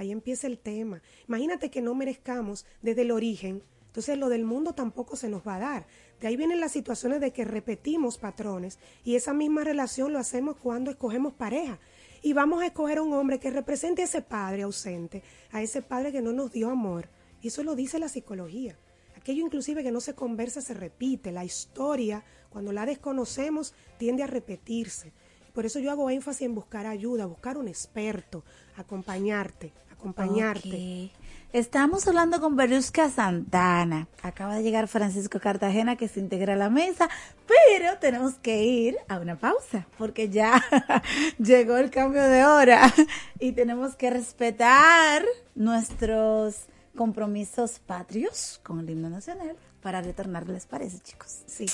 Ahí empieza el tema. Imagínate que no merezcamos desde el origen, entonces lo del mundo tampoco se nos va a dar. De ahí vienen las situaciones de que repetimos patrones y esa misma relación lo hacemos cuando escogemos pareja. Y vamos a escoger a un hombre que represente a ese padre ausente, a ese padre que no nos dio amor. Y eso lo dice la psicología. Aquello inclusive que no se conversa se repite. La historia, cuando la desconocemos, tiende a repetirse. Por eso yo hago énfasis en buscar ayuda, buscar un experto, acompañarte, acompañarte. Estamos hablando con Berusca Santana. Acaba de llegar Francisco Cartagena que se integra a la mesa, pero tenemos que ir a una pausa porque ya *laughs* llegó el cambio de hora y tenemos que respetar nuestros compromisos patrios con el himno nacional para retornar, ¿les parece, chicos? Sí.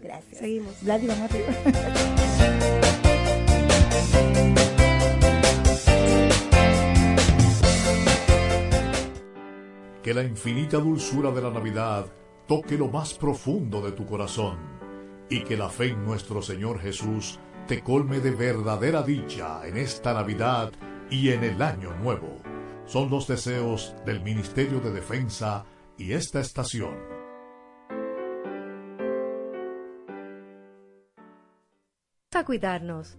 Gracias. Seguimos. Vladi, vamos *laughs* arriba. Que la infinita dulzura de la Navidad toque lo más profundo de tu corazón y que la fe en nuestro Señor Jesús te colme de verdadera dicha en esta Navidad y en el Año Nuevo. Son los deseos del Ministerio de Defensa y esta estación. A cuidarnos.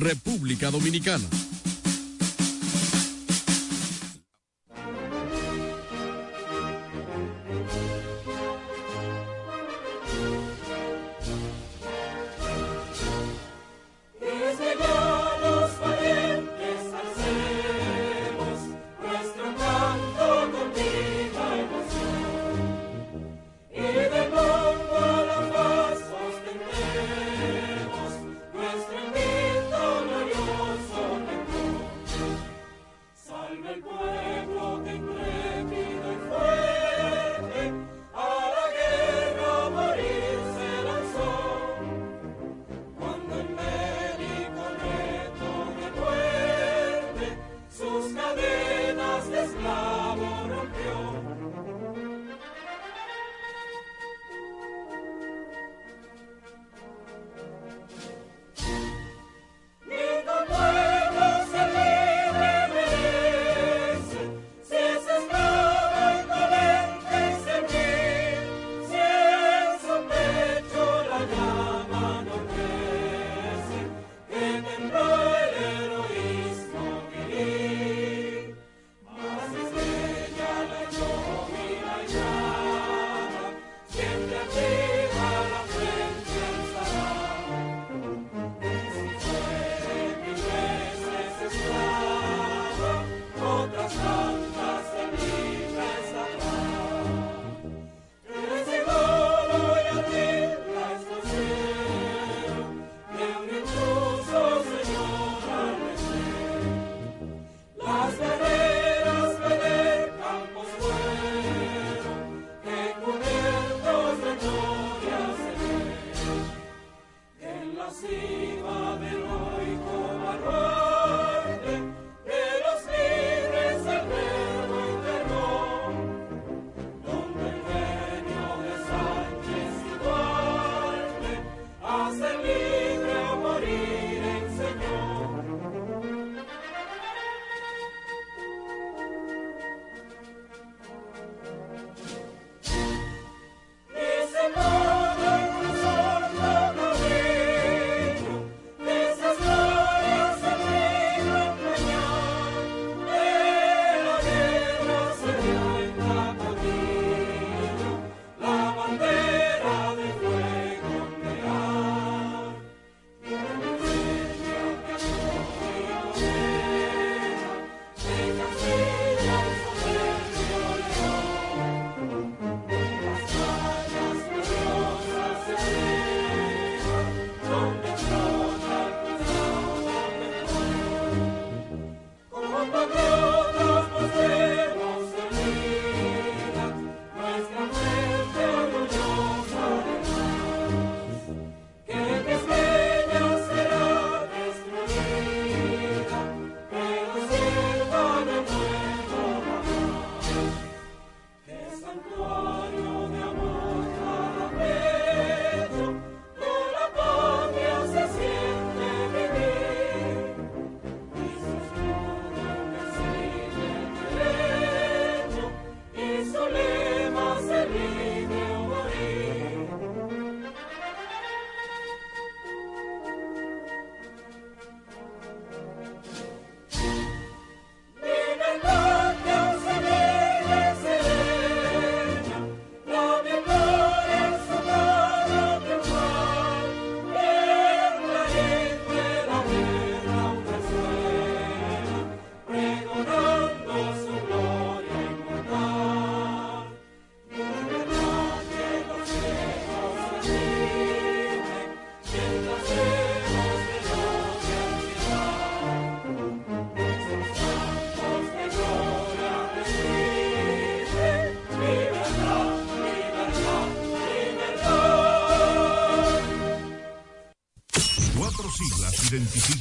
República Dominicana.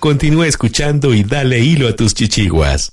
Continúa escuchando y dale hilo a tus chichiguas.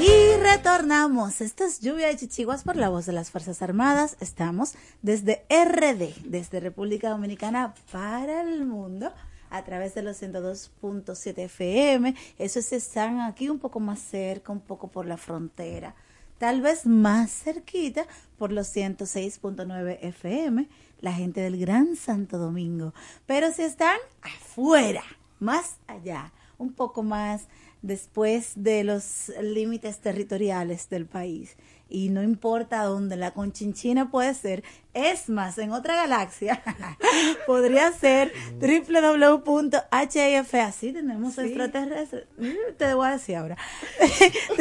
Y retornamos. Esto es Lluvia de Chichiguas por la voz de las Fuerzas Armadas. Estamos desde RD, desde República Dominicana para el mundo, a través de los 102.7 FM. Eso es, están aquí un poco más cerca, un poco por la frontera. Tal vez más cerquita por los 106.9 FM, la gente del Gran Santo Domingo. Pero si están afuera, más allá, un poco más después de los límites territoriales del país. Y no importa dónde, la conchinchina puede ser, es más, en otra galaxia, *laughs* podría ser www.hif, así tenemos Sí. extraterrestres, Mm, te voy a decir ahora, *laughs*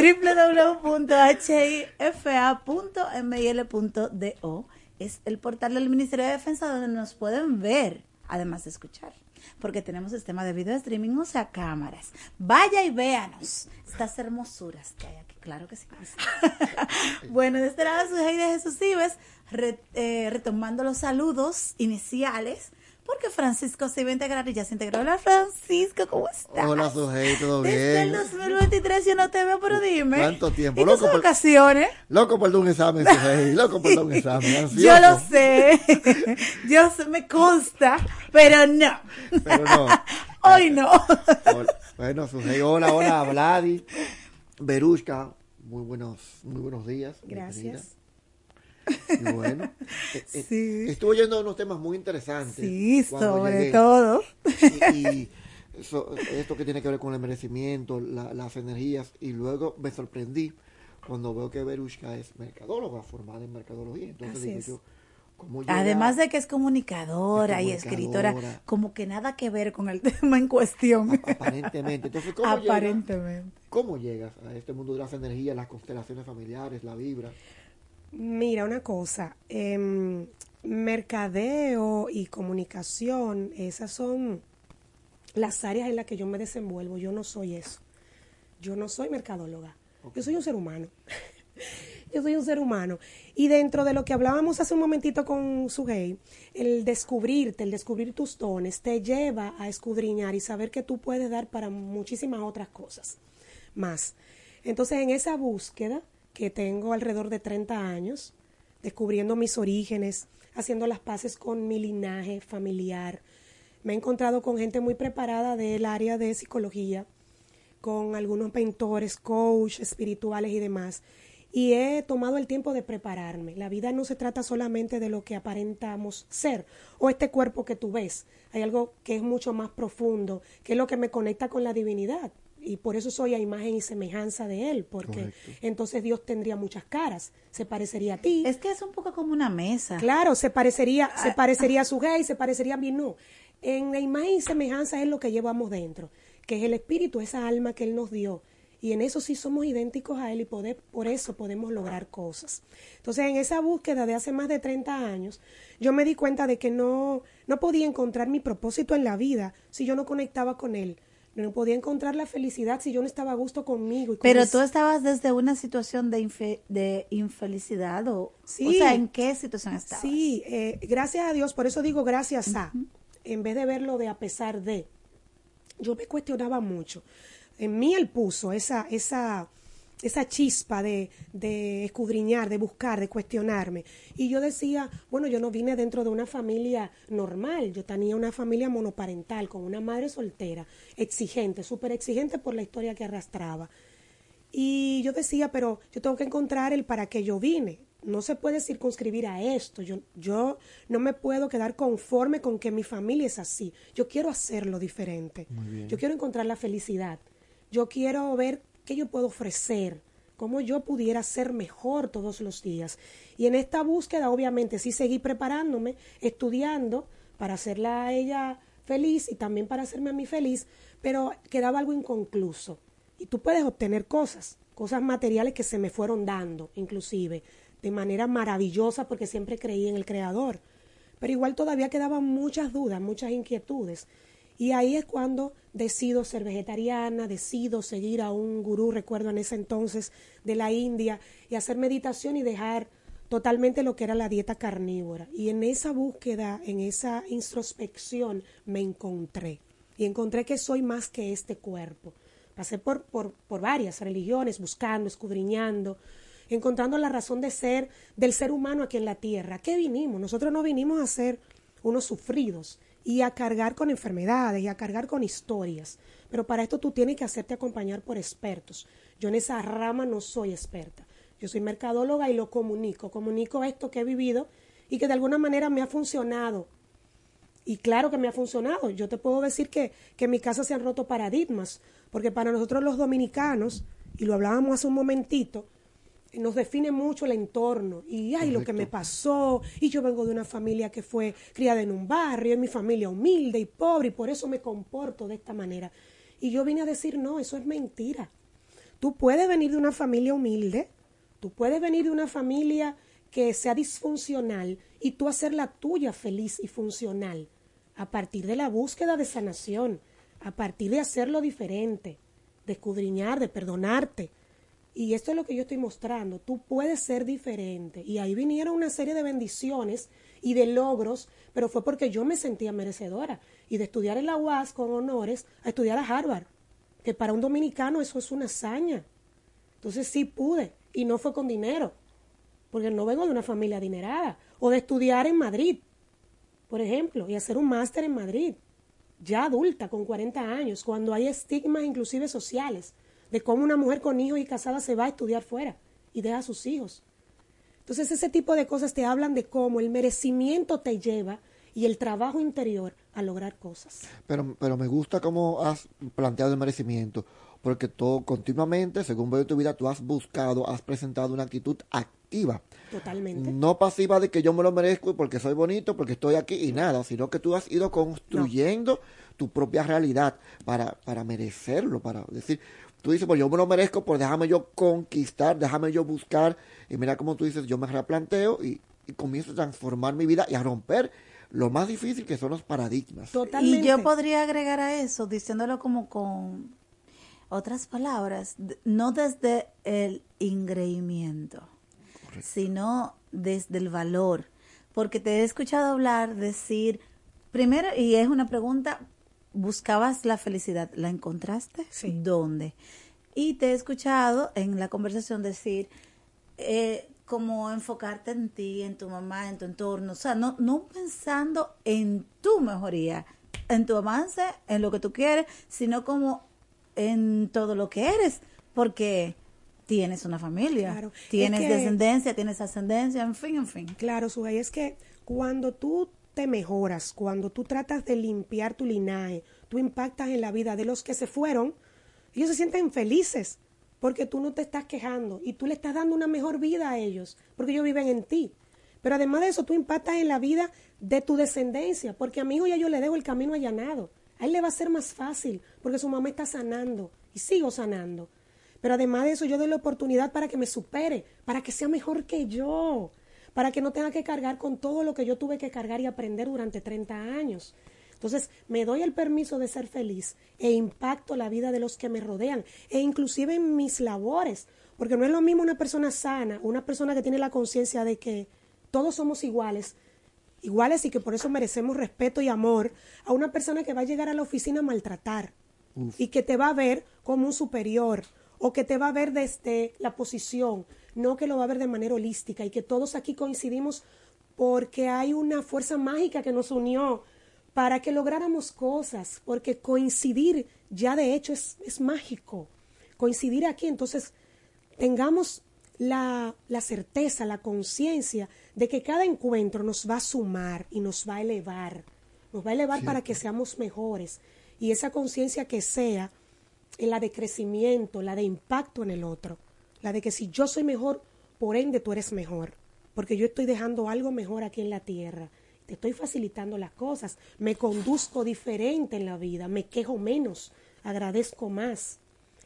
www.hifa.mil.do es el portal del Ministerio de Defensa donde nos pueden ver, además de escuchar. porque tenemos sistema de video streaming, o sea, cámaras. Vaya y véanos estas hermosuras que hay aquí, claro que sí. *laughs* bueno, de este lado, su de Jesús Ives, eh, retomando los saludos iniciales porque Francisco se iba a integrar y ya se integró. Hola Francisco, ¿cómo estás? Hola Sujei, ¿todo bien? Desde el 2023 yo no te veo, pero dime. ¿Cuánto tiempo? ¿Y loco vacaciones? Loco por un examen, Sujei. Loco por un examen. *laughs* Ansioso. Yo lo sé. *laughs* yo sé, me consta, pero no. Pero no. Hoy no. bueno, Sujei, hola, hola, Vladi, Berushka. Muy buenos, muy buenos días. Gracias. Y bueno, *laughs* eh, eh, estuve oyendo unos temas muy interesantes. Sí, sobre todo. Y, esto que tiene que ver con el merecimiento, las energías, y luego me sorprendí cuando veo que Berushka es mercadóloga, formada en mercadología. Entonces digo yo, ¿cómo Además de que es comunicadora, y escritora, como que nada que ver con el *laughs* tema en cuestión. Aparentemente. Entonces, ¿cómo, Aparentemente. Llegas, ¿cómo llegas a este mundo de las energías, las constelaciones familiares, la vibra? Mira, una cosa, em, mercadeo y comunicación, esas son las áreas en las que yo me desenvuelvo. Yo no soy eso. Yo no soy mercadóloga. Yo soy un ser humano. Yo soy un ser humano. Y dentro de lo que hablábamos hace un momentito con Sugei, el descubrirte, el descubrir tus dones, te lleva a escudriñar y saber que tú puedes dar para muchísimas otras cosas más. Entonces, en esa búsqueda, que tengo alrededor de 30 años, descubriendo mis orígenes, haciendo las paces con mi linaje familiar. Me he encontrado con gente muy preparada del área de psicología, con algunos mentores, coach espirituales y demás. Y he tomado el tiempo de prepararme. La vida no se trata solamente de lo que aparentamos ser o este cuerpo que tú ves. Hay algo que es mucho más profundo, que es lo que me conecta con la divinidad y por eso soy a imagen y semejanza de él, porque entonces Dios tendría muchas caras, se parecería a ti. Es que es un poco como una mesa. Claro, se parecería, se ah, parecería a su gay, se parecería a mí, no. En la imagen y semejanza es lo que llevamos dentro, que es el espíritu, esa alma que él nos dio. Y en eso sí somos idénticos a él y poder, por eso podemos lograr cosas. Entonces, en esa búsqueda de hace más de 30 años, yo me di cuenta de que no, no podía encontrar mi propósito en la vida si yo no conectaba con él no podía encontrar la felicidad si yo no estaba a gusto conmigo. Y Pero tú estabas desde una situación de, de infelicidad o, sí, o sea, ¿en qué situación estabas? Sí, eh, gracias a Dios, por eso digo gracias a, en vez de verlo de a pesar de. Yo me cuestionaba mucho. En mí él puso esa, esa, esa chispa de, de, escudriñar, de buscar, de cuestionarme. Y yo decía, bueno, yo no vine dentro de una familia normal, yo tenía una familia monoparental, con una madre soltera, exigente, súper exigente por la historia que arrastraba. Y yo decía, pero yo tengo que encontrar el para qué yo vine. No se puede circunscribir a esto. Yo, yo no me puedo quedar conforme con que mi familia es así. Yo quiero hacerlo diferente. Yo quiero encontrar la felicidad. Yo quiero ver qué yo puedo ofrecer, cómo yo pudiera ser mejor todos los días. Y en esta búsqueda, obviamente, sí seguí preparándome, estudiando para hacerla a ella feliz y también para hacerme a mí feliz, pero quedaba algo inconcluso. Y tú puedes obtener cosas, cosas materiales que se me fueron dando, inclusive, de manera maravillosa porque siempre creí en el Creador. Pero igual todavía quedaban muchas dudas, muchas inquietudes. Y ahí es cuando decido ser vegetariana, decido seguir a un gurú, recuerdo en ese entonces, de la India, y hacer meditación y dejar totalmente lo que era la dieta carnívora. Y en esa búsqueda, en esa introspección, me encontré. Y encontré que soy más que este cuerpo. Pasé por, por, por varias religiones, buscando, escudriñando, encontrando la razón de ser del ser humano aquí en la tierra. qué vinimos? Nosotros no vinimos a ser unos sufridos, y a cargar con enfermedades y a cargar con historias. Pero para esto tú tienes que hacerte acompañar por expertos. Yo en esa rama no soy experta. Yo soy mercadóloga y lo comunico. Comunico esto que he vivido y que de alguna manera me ha funcionado. Y claro que me ha funcionado. Yo te puedo decir que, que en mi casa se han roto paradigmas, porque para nosotros los dominicanos, y lo hablábamos hace un momentito, nos define mucho el entorno y ay lo que me pasó y yo vengo de una familia que fue criada en un barrio, en mi familia humilde y pobre y por eso me comporto de esta manera. Y yo vine a decir, no, eso es mentira. Tú puedes venir de una familia humilde, tú puedes venir de una familia que sea disfuncional y tú hacer la tuya feliz y funcional. a partir de la búsqueda de sanación, a partir de hacerlo diferente, de escudriñar, de perdonarte. Y esto es lo que yo estoy mostrando. Tú puedes ser diferente. Y ahí vinieron una serie de bendiciones y de logros, pero fue porque yo me sentía merecedora. Y de estudiar en la UAS con honores a estudiar a Harvard, que para un dominicano eso es una hazaña. Entonces sí pude. Y no fue con dinero, porque no vengo de una familia adinerada. O de estudiar en Madrid, por ejemplo, y hacer un máster en Madrid, ya adulta, con 40 años, cuando hay estigmas inclusive sociales de cómo una mujer con hijos y casada se va a estudiar fuera y deja a sus hijos. Entonces ese tipo de cosas te hablan de cómo el merecimiento te lleva y el trabajo interior a lograr cosas. Pero, pero me gusta cómo has planteado el merecimiento, porque todo continuamente, según veo tu vida, tú has buscado, has presentado una actitud activa. Totalmente. No pasiva de que yo me lo merezco porque soy bonito, porque estoy aquí y nada, sino que tú has ido construyendo tu propia realidad para, para merecerlo, para decir, tú dices, pues yo me lo merezco, pues déjame yo conquistar, déjame yo buscar, y mira como tú dices, yo me replanteo y, y comienzo a transformar mi vida y a romper lo más difícil que son los paradigmas. Y yo podría agregar a eso, diciéndolo como con otras palabras, no desde el ingreimiento, sino desde el valor. Porque te he escuchado hablar, decir, primero, y es una pregunta, ¿buscabas la felicidad? ¿La encontraste? ¿Dónde? Y te he escuchado en la conversación decir, eh, como enfocarte en ti, en tu mamá, en tu entorno, o sea, no, no pensando en tu mejoría, en tu avance, en lo que tú quieres, sino como en todo lo que eres, porque tienes una familia, tienes descendencia, tienes ascendencia, en fin, en fin. Claro, Sugay, es que cuando tú te mejoras, cuando tú tratas de limpiar tu linaje, tú impactas en la vida de los que se fueron, ellos se sienten felices porque tú no te estás quejando y tú le estás dando una mejor vida a ellos, porque ellos viven en ti. Pero además de eso, tú impactas en la vida de tu descendencia, porque a mi hijo ya yo le dejo el camino allanado. A él le va a ser más fácil, porque su mamá está sanando y sigo sanando. Pero además de eso, yo doy la oportunidad para que me supere, para que sea mejor que yo, para que no tenga que cargar con todo lo que yo tuve que cargar y aprender durante 30 años. Entonces, me doy el permiso de ser feliz e impacto la vida de los que me rodean e inclusive en mis labores, porque no es lo mismo una persona sana, una persona que tiene la conciencia de que todos somos iguales, iguales y que por eso merecemos respeto y amor, a una persona que va a llegar a la oficina a maltratar y que te va a ver como un superior o que te va a ver desde la posición, no que lo va a ver de manera holística y que todos aquí coincidimos porque hay una fuerza mágica que nos unió para que lográramos cosas, porque coincidir ya de hecho es, es mágico. Coincidir aquí, entonces tengamos la, la certeza, la conciencia de que cada encuentro nos va a sumar y nos va a elevar, nos va a elevar para que seamos mejores. Y esa conciencia que sea en la de crecimiento, la de impacto en el otro, la de que si yo soy mejor, por ende tú eres mejor, porque yo estoy dejando algo mejor aquí en la tierra. Te estoy facilitando las cosas, me conduzco diferente en la vida, me quejo menos, agradezco más.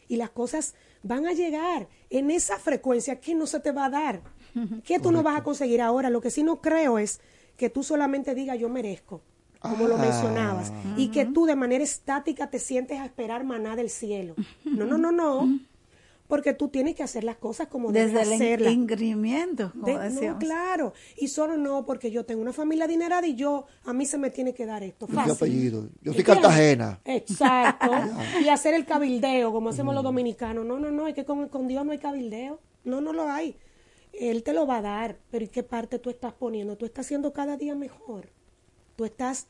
Y las cosas van a llegar en esa frecuencia que no se te va a dar, *laughs* que tú no vas a conseguir ahora. Lo que sí no creo es que tú solamente digas yo merezco, como lo mencionabas, y que tú de manera estática te sientes a esperar maná del cielo. No, no, no, no *laughs* porque tú tienes que hacer las cosas como Desde debes hacerlas. el ingrimiento, no, claro. Y solo no porque yo tengo una familia adinerada y yo, a mí se me tiene que dar esto. Fácil. apellido. Yo soy Cartagena. Exacto. *laughs* y hacer el cabildeo, como hacemos los dominicanos. No, no, no, es que con, con Dios no hay cabildeo. No, no lo hay. Él te lo va a dar, pero ¿y qué parte tú estás poniendo? Tú estás haciendo cada día mejor. Tú estás,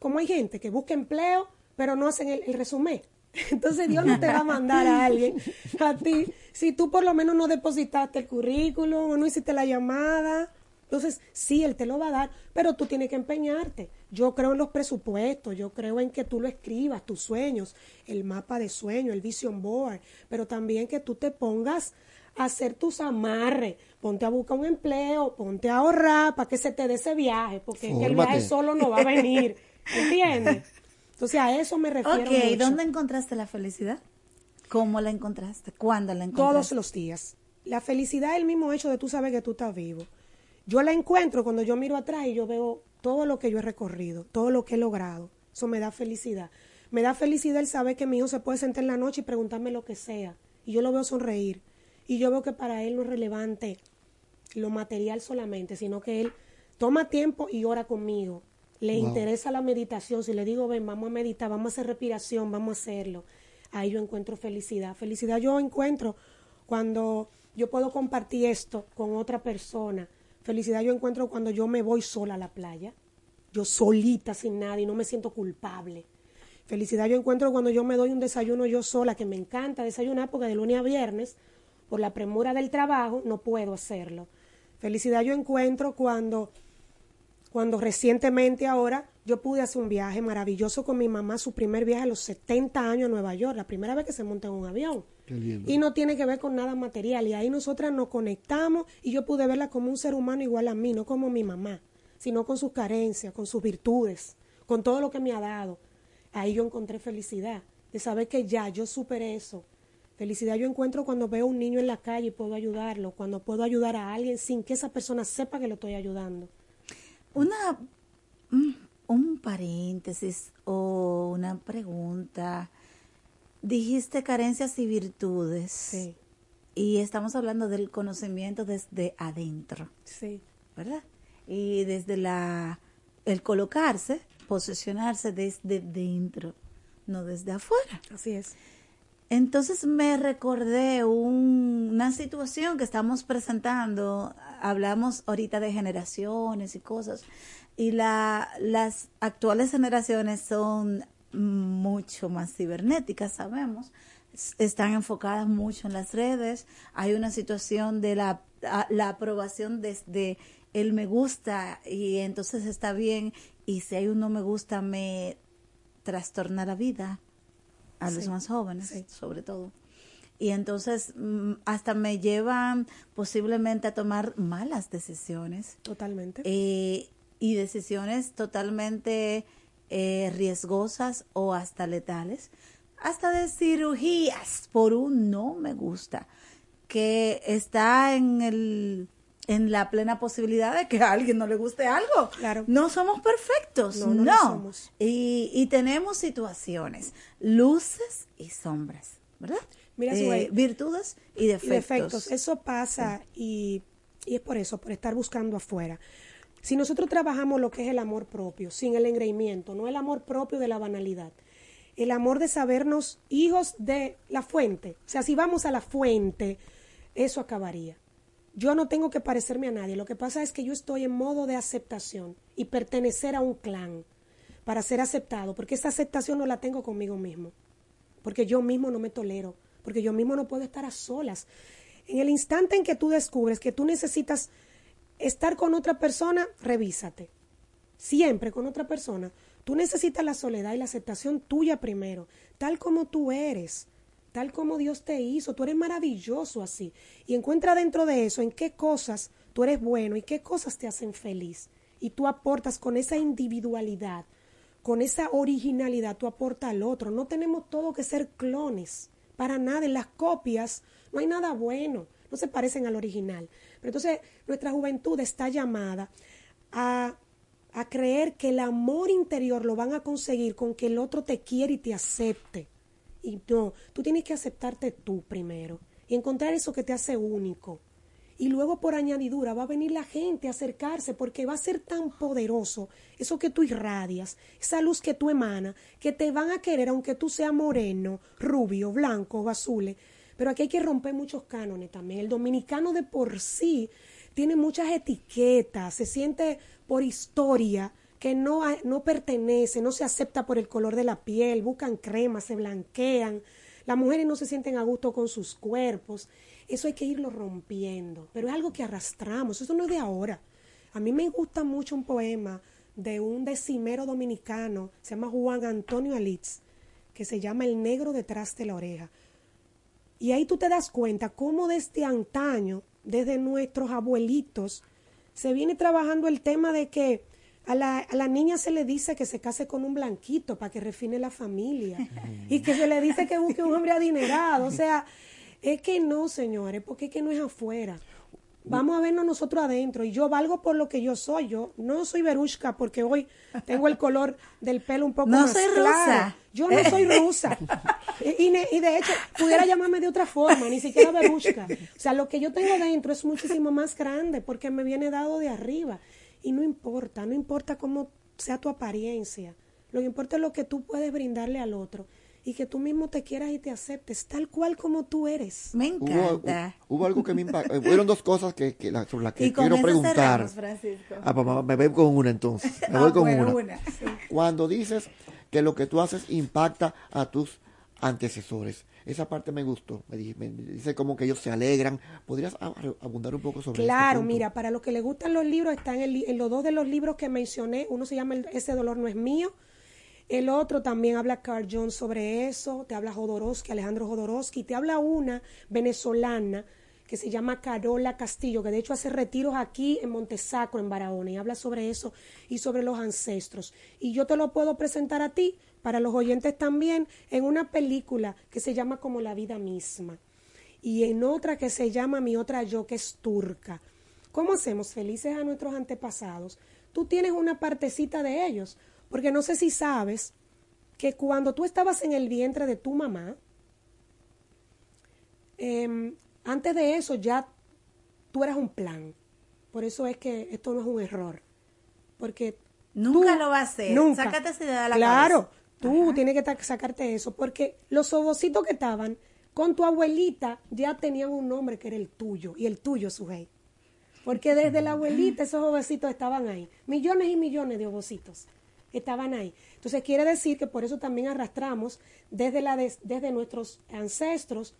como hay gente que busca empleo, pero no hacen el, el resumen. *laughs* Entonces Dios no te va a mandar a alguien a ti si tú por lo menos no depositaste el currículum o no hiciste la llamada. Entonces, sí, Él te lo va a dar, pero tú tienes que empeñarte. Yo creo en los presupuestos, yo creo en que tú lo escribas, tus sueños, el mapa de sueño, el vision board, pero también que tú te pongas a hacer tus amarres, ponte a buscar un empleo, ponte a ahorrar para que se te dé ese viaje, porque el viaje solo no va a venir, *laughs* ¿entiendes? Entonces a eso me refiero. Ok, ¿y ¿dónde encontraste la felicidad? ¿Cómo la encontraste? ¿Cuándo la encontraste? Todos los días. La felicidad es el mismo hecho de tú saber que tú estás vivo. Yo la encuentro cuando yo miro atrás y yo veo todo lo que yo he recorrido, todo lo que he logrado. Eso me da felicidad. Me da felicidad el saber que mi hijo se puede sentar en la noche y preguntarme lo que sea. Y yo lo veo sonreír. Y yo veo que para él no es relevante lo material solamente, sino que él toma tiempo y ora conmigo. Le interesa la meditación. Si le digo, ven, vamos a meditar, vamos a hacer respiración, vamos a hacerlo. Ahí yo encuentro felicidad. Felicidad yo encuentro cuando yo puedo compartir esto con otra persona. Felicidad yo encuentro cuando yo me voy sola a la playa. Yo solita, sin nadie, no me siento culpable. Felicidad yo encuentro cuando yo me doy un desayuno yo sola, que me encanta desayunar porque de lunes a viernes, por la premura del trabajo, no puedo hacerlo. Felicidad yo encuentro cuando, cuando recientemente ahora yo pude hacer un viaje maravilloso con mi mamá, su primer viaje a los 70 años a Nueva York, la primera vez que se monta en un avión. Y no tiene que ver con nada material. Y ahí nosotras nos conectamos y yo pude verla como un ser humano igual a mí, no como mi mamá, sino con sus carencias, con sus virtudes, con todo lo que me ha dado. Ahí yo encontré felicidad, de saber que ya yo superé eso, Felicidad yo encuentro cuando veo a un niño en la calle y puedo ayudarlo, cuando puedo ayudar a alguien sin que esa persona sepa que lo estoy ayudando. Una mm, un paréntesis o una pregunta. Dijiste carencias y virtudes. Sí. Y estamos hablando del conocimiento desde adentro. Sí. ¿Verdad? Y desde la el colocarse, posicionarse desde dentro, no desde afuera. Así es. Entonces me recordé una situación que estamos presentando, hablamos ahorita de generaciones y cosas, y la, las actuales generaciones son mucho más cibernéticas, sabemos, están enfocadas mucho en las redes, hay una situación de la, la aprobación desde el me gusta y entonces está bien, y si hay un no me gusta me trastorna la vida a los más jóvenes, sobre todo. Y entonces mm, hasta me llevan posiblemente a tomar malas decisiones. Totalmente. Eh, y decisiones totalmente eh, riesgosas o hasta letales. Hasta de cirugías por un no me gusta, que está en el en la plena posibilidad de que a alguien no le guste algo. Claro. No somos perfectos, no. no, Y, y, tenemos situaciones, luces y sombras, ¿verdad? Mira, eh, virtudes y defectos. defectos. Eso pasa y, y es por eso, por estar buscando afuera. Si nosotros trabajamos lo que es el amor propio, sin el engreimiento, no el amor propio de la banalidad, el amor de sabernos hijos de la fuente. O sea, si vamos a la fuente, eso acabaría. Yo no tengo que parecerme a nadie. Lo que pasa es que yo estoy en modo de aceptación y pertenecer a un clan para ser aceptado, porque esa aceptación no la tengo conmigo mismo, porque yo mismo no me tolero, porque yo mismo no puedo estar a solas. En el instante en que tú descubres que tú necesitas estar con otra persona, revísate. Siempre con otra persona. Tú necesitas la soledad y la aceptación tuya primero, tal como tú eres tal como Dios te hizo. Tú eres maravilloso así. Y encuentra dentro de eso en qué cosas tú eres bueno y qué cosas te hacen feliz. Y tú aportas con esa individualidad, con esa originalidad, tú aportas al otro. No tenemos todo que ser clones. Para nada. En las copias no hay nada bueno. No se parecen al original. Pero entonces nuestra juventud está llamada a a creer que el amor interior lo van a conseguir con que el otro te quiere y te acepte. Y no, tú tienes que aceptarte tú primero y encontrar eso que te hace único. Y luego por añadidura va a venir la gente a acercarse porque va a ser tan poderoso eso que tú irradias, esa luz que tú emanas, que te van a querer aunque tú seas moreno, rubio, blanco o azul. Pero aquí hay que romper muchos cánones también. El dominicano de por sí tiene muchas etiquetas, se siente por historia que no, no pertenece, no se acepta por el color de la piel, buscan crema, se blanquean, las mujeres no se sienten a gusto con sus cuerpos. Eso hay que irlo rompiendo, pero es algo que arrastramos, eso no es de ahora. A mí me gusta mucho un poema de un decimero dominicano, se llama Juan Antonio Alitz, que se llama El negro detrás de la oreja. Y ahí tú te das cuenta cómo desde antaño, desde nuestros abuelitos, se viene trabajando el tema de que a la, a la, niña se le dice que se case con un blanquito para que refine la familia. y que se le dice que busque un hombre adinerado. O sea, es que no, señores, porque es que no es afuera. Vamos a vernos nosotros adentro. Y yo valgo por lo que yo soy. Yo no soy Verushka porque hoy tengo el color del pelo un poco no más soy claro. rusa. Yo no soy *laughs* rusa. y, y de hecho, pudiera llamarme de otra forma, ni siquiera Verushka. O sea, lo que yo tengo dentro es muchísimo más grande porque me viene dado de arriba. Y no importa, no importa cómo sea tu apariencia. Lo que importa es lo que tú puedes brindarle al otro. Y que tú mismo te quieras y te aceptes tal cual como tú eres. Me Hubo, hu- hubo algo que me impactó. eh, Fueron dos cosas que, que la- sobre las que Y con quiero eso preguntar. cerramos, Francisco. Ah, pues, me voy con una entonces. Me Ah, voy con bueno, una. una, sí. Cuando dices que lo que tú haces impacta a tus antecesores. Esa parte me gustó. Me, di- me dice como que ellos se alegran. ¿Podrías ab- abundar un poco sobre Claro, este punto? mira, para los que les gustan los libros, están en, en los dos de los libros que mencioné. Uno se llama El- Ese dolor no es mío. El otro también habla Carl Jones sobre eso. Te habla Jodorowsky, Alejandro Jodorowsky. Te habla una venezolana que se llama Carola Castillo, que de hecho hace retiros aquí en Montesacro, en Barahona, y habla sobre eso y sobre los ancestros. Y yo te lo puedo presentar a ti, para los oyentes también, en una película que se llama Como la vida misma y en otra que se llama Mi otra yo, que es turca. ¿Cómo hacemos felices a nuestros antepasados? Tú tienes una partecita de ellos, porque no sé si sabes que cuando tú estabas en el vientre de tu mamá, em, antes de eso ya tú eras un plan. Por eso es que esto no es un error. Porque Nunca tú- lo va a hacer. Nunca. Sácate esa idea de la Claro, cabeza. tú tienes que sacarte eso. Porque los ovocitos que estaban con tu abuelita ya tenían un nombre que era el tuyo. Y el tuyo, Sujei. Porque desde la abuelita esos ovocitos estaban ahí. Millones y millones de ovocitos estaban ahí. Entonces quiere decir que por eso también arrastramos desde, la des- desde nuestros ancestros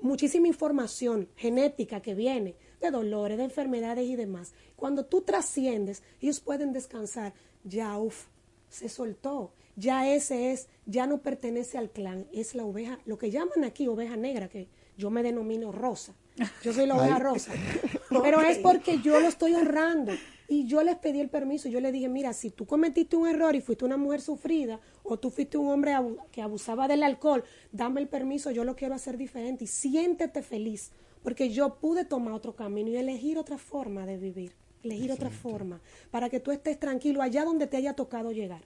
muchísima información genética que viene de dolores, de enfermedades y demás. Cuando tú trasciendes, ellos pueden descansar. Ya, uff, se soltó. Ya ese es, ya no pertenece al clan, es la oveja, lo que llaman aquí oveja negra, que yo me denomino rosa. Yo soy la oveja Ay. rosa. *laughs* Pero es porque yo lo estoy honrando. Y yo les pedí el permiso. Yo les dije, mira, si tú cometiste un error y fuiste una mujer sufrida, o tú fuiste un hombre abu- que abusaba del alcohol, dame el permiso, yo lo quiero hacer diferente. Y siéntete feliz, porque yo pude tomar otro camino y elegir otra forma de vivir, elegir otra forma, para que tú estés tranquilo allá donde te haya tocado llegar.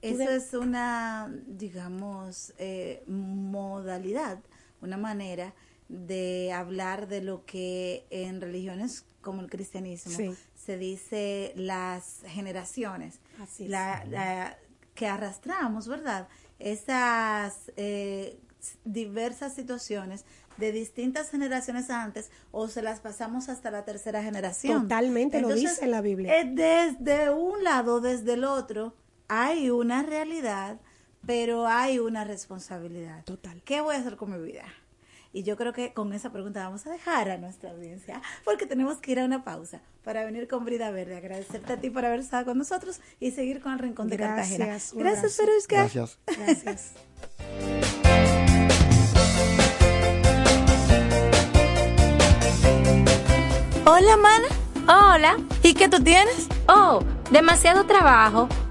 Eso de- es una, digamos, eh, modalidad, una manera de hablar de lo que en religiones como el cristianismo Sí. se dice las generaciones, Así es. la, la- que arrastramos, ¿verdad? Esas eh, diversas situaciones de distintas generaciones antes o se las pasamos hasta la tercera generación. Totalmente, lo dice la Biblia. eh, desde un lado, desde el otro, hay una realidad, pero hay una responsabilidad. Total. ¿Qué voy a hacer con mi vida? Y yo creo que con esa pregunta vamos a dejar a nuestra audiencia, porque tenemos que ir a una pausa para venir con Brida Verde. Agradecerte a ti por haber estado con nosotros y seguir con el Rincón de Cartagena. Gracias. Perushka. Gracias. Gracias. Hola, mana. Hola. ¿Y qué tú tienes? Oh, demasiado trabajo,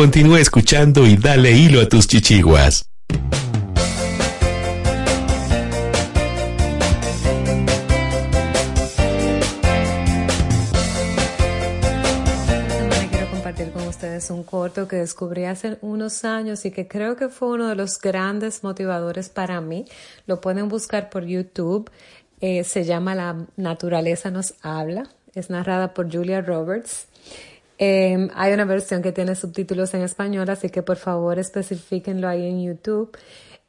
Continúa escuchando y dale hilo a tus chichiguas. un corto que descubrí hace unos años y que creo que fue uno de los grandes motivadores para mí. Lo pueden buscar por YouTube. Eh, se llama La naturaleza nos habla. Es narrada por Julia Roberts. Em, hay una versión que tiene subtítulos en español, así que por favor especifiquenlo ahí en YouTube.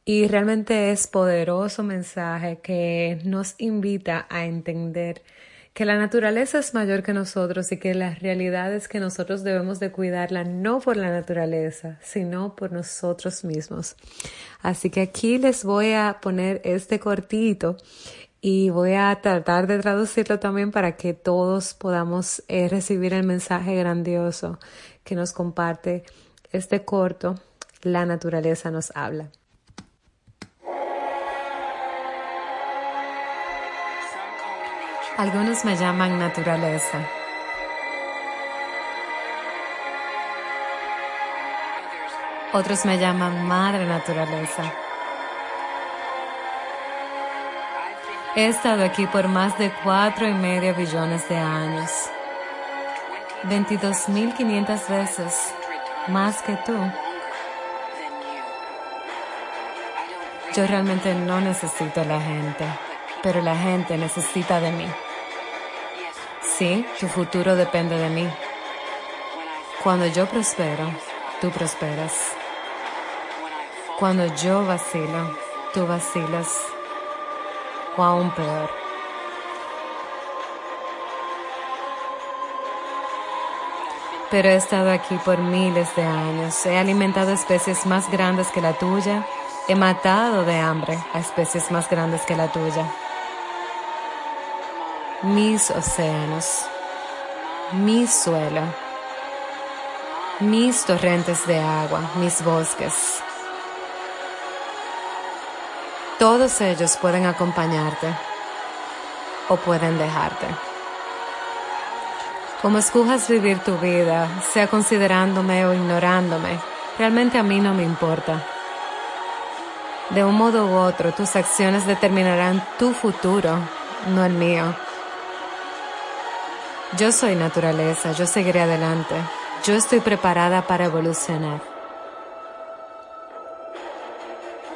Y realmente es poderoso mensaje que nos invita a entender que la naturaleza es mayor que nosotros y que la realidad es que nosotros debemos de cuidarla no por la naturaleza, sino por nosotros mismos. Así que aquí les voy a poner este cortito y voy a tratar de traducirlo también para que todos podamos eh, recibir el mensaje grandioso que nos comparte este corto, La naturaleza nos habla. Algunos me llaman naturaleza. Otros me llaman madre naturaleza. He estado aquí por más de cuatro y medio billones de años. 22.500 veces más que tú. Yo realmente no necesito a la gente, pero la gente necesita de mí. Sí, tu futuro depende de mí. Cuando yo prospero, tú prosperas. Cuando yo vacilo, tú vacilas. O aún peor. Pero he estado aquí por miles de años. He alimentado especies más grandes que la tuya. He matado de hambre a especies más grandes que la tuya mis océanos, mi suelo, mis torrentes de agua, mis bosques. Todos ellos pueden acompañarte o pueden dejarte. Como escojas vivir tu vida, sea considerándome o ignorándome, realmente a mí no me importa. De un modo u otro, tus acciones determinarán tu futuro, no el mío. Yo soy naturaleza, yo seguiré adelante. Yo estoy preparada para evolucionar.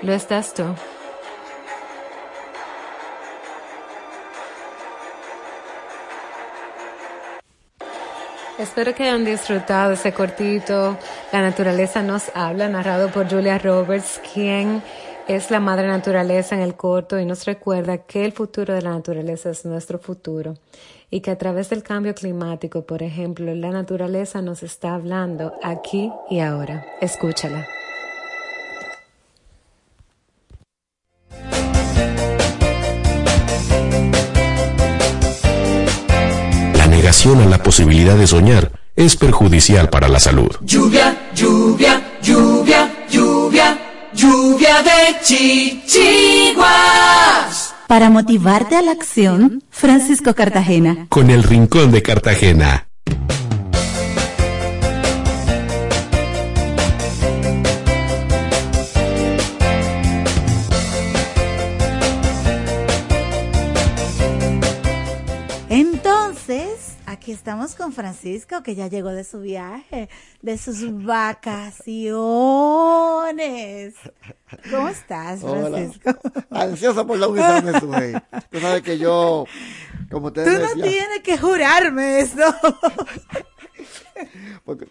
¿Lo estás tú? Espero que hayan disfrutado ese cortito. La naturaleza nos habla, narrado por Julia Roberts, quien es la madre naturaleza en el corto y nos recuerda que el futuro de la naturaleza es nuestro futuro y que a través del cambio climático, por ejemplo, la naturaleza nos está hablando aquí y ahora. Escúchala. A la posibilidad de soñar es perjudicial para la salud. Lluvia, lluvia, lluvia, lluvia, lluvia de chichiguas. Para motivarte a la acción, Francisco Cartagena. Con el Rincón de Cartagena. Aquí estamos con Francisco, que ya llegó de su viaje, de sus vacaciones. ¿Cómo estás, Francisco? Ansioso por la unidad de su Tú sabes que yo, como ustedes Tú no tienes que jurarme eso. *laughs* Porque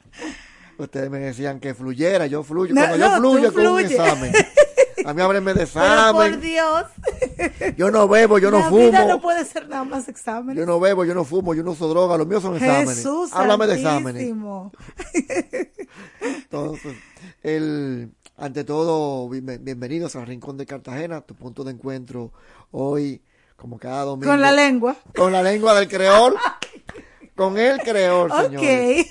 ustedes me decían que fluyera, yo fluyo. Cuando yo fluyo con un examen. *laughs* A mí ábreme de examen. por Dios. Yo no bebo, yo no La fumo. Vida no puede ser nada más exámenes. Yo no bebo, yo no fumo, yo no uso droga, los míos son exámenes. Jesús Háblame de exámenes. Entonces, el, ante todo, bien- bienvenidos al Rincón de Cartagena, tu punto de encuentro hoy, como cada domingo. Con la lengua. Con la lengua del creol. *laughs* con el creol, Ok. señores.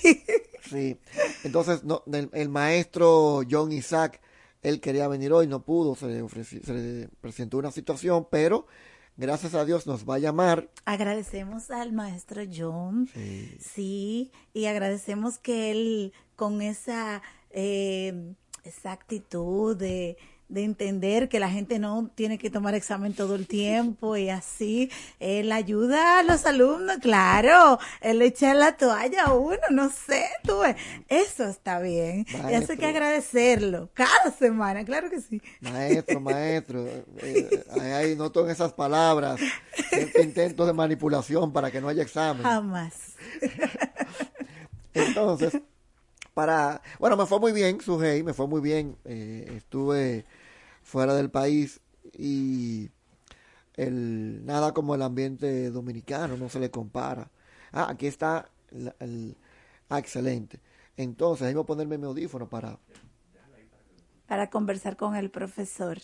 Sí. Entonces, no, el, el maestro John Isaac, él quería venir hoy, no pudo, se le, ofreció, se le presentó una situación, pero gracias a Dios nos va a llamar. Agradecemos al maestro John, sí, y agradecemos que él con esa, eh, esa actitud de, de entender que la gente no tiene que tomar examen todo el tiempo y así, él ayuda a los alumnos, claro, él echa la toalla a uno, no sé, tú eso está bien, y eso hay Maestro. que agradecerlo cada semana, claro que sí. Maestro, maestro, eh, ahí, en esas palabras cierto intento de manipulación para que no haya examen. Jamás. Entonces, para, bueno, me fue muy bien, Sujei, me fue muy bien. eh, estuve fuera del país y el nada como el ambiente dominicano, no se le compara. Ah, aquí está el, el- ah, excelente. Entonces, ahí voy a ponerme mi audífono para Para conversar con el profesor.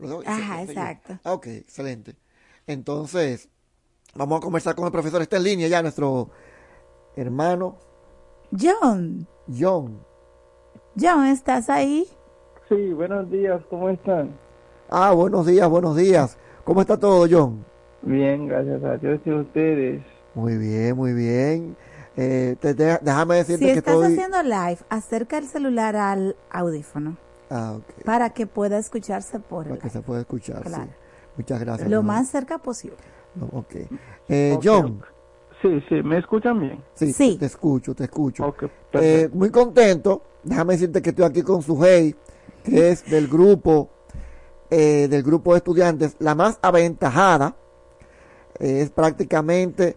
Lo dejo- Ajá, exacto. Ah, ok, excelente. Entonces, vamos a conversar con el profesor. Está en línea ya nuestro hermano John, John. John, ¿estás ahí? Sí, buenos días, ¿cómo están? Ah, buenos días, buenos días. ¿Cómo está todo, John? Bien, gracias a Dios y a ustedes. Muy bien, muy bien. Eh, te- te- déjame decirte Si que estás estoy... haciendo live, acerca el celular al audífono Ah, ok. para que pueda escucharse por Para el que se pueda escuchar, Claro. sí. Muchas gracias. lo John. más cerca posible. No, ok. Eh, John. Sí, sí, ¿me escuchan bien? Sí, te escucho, te escucho. Eh, perfecto. muy contento. Déjame decirte que estoy aquí con Sujei, que es del grupo, eh, del grupo de estudiantes, la más aventajada. Eh, es prácticamente,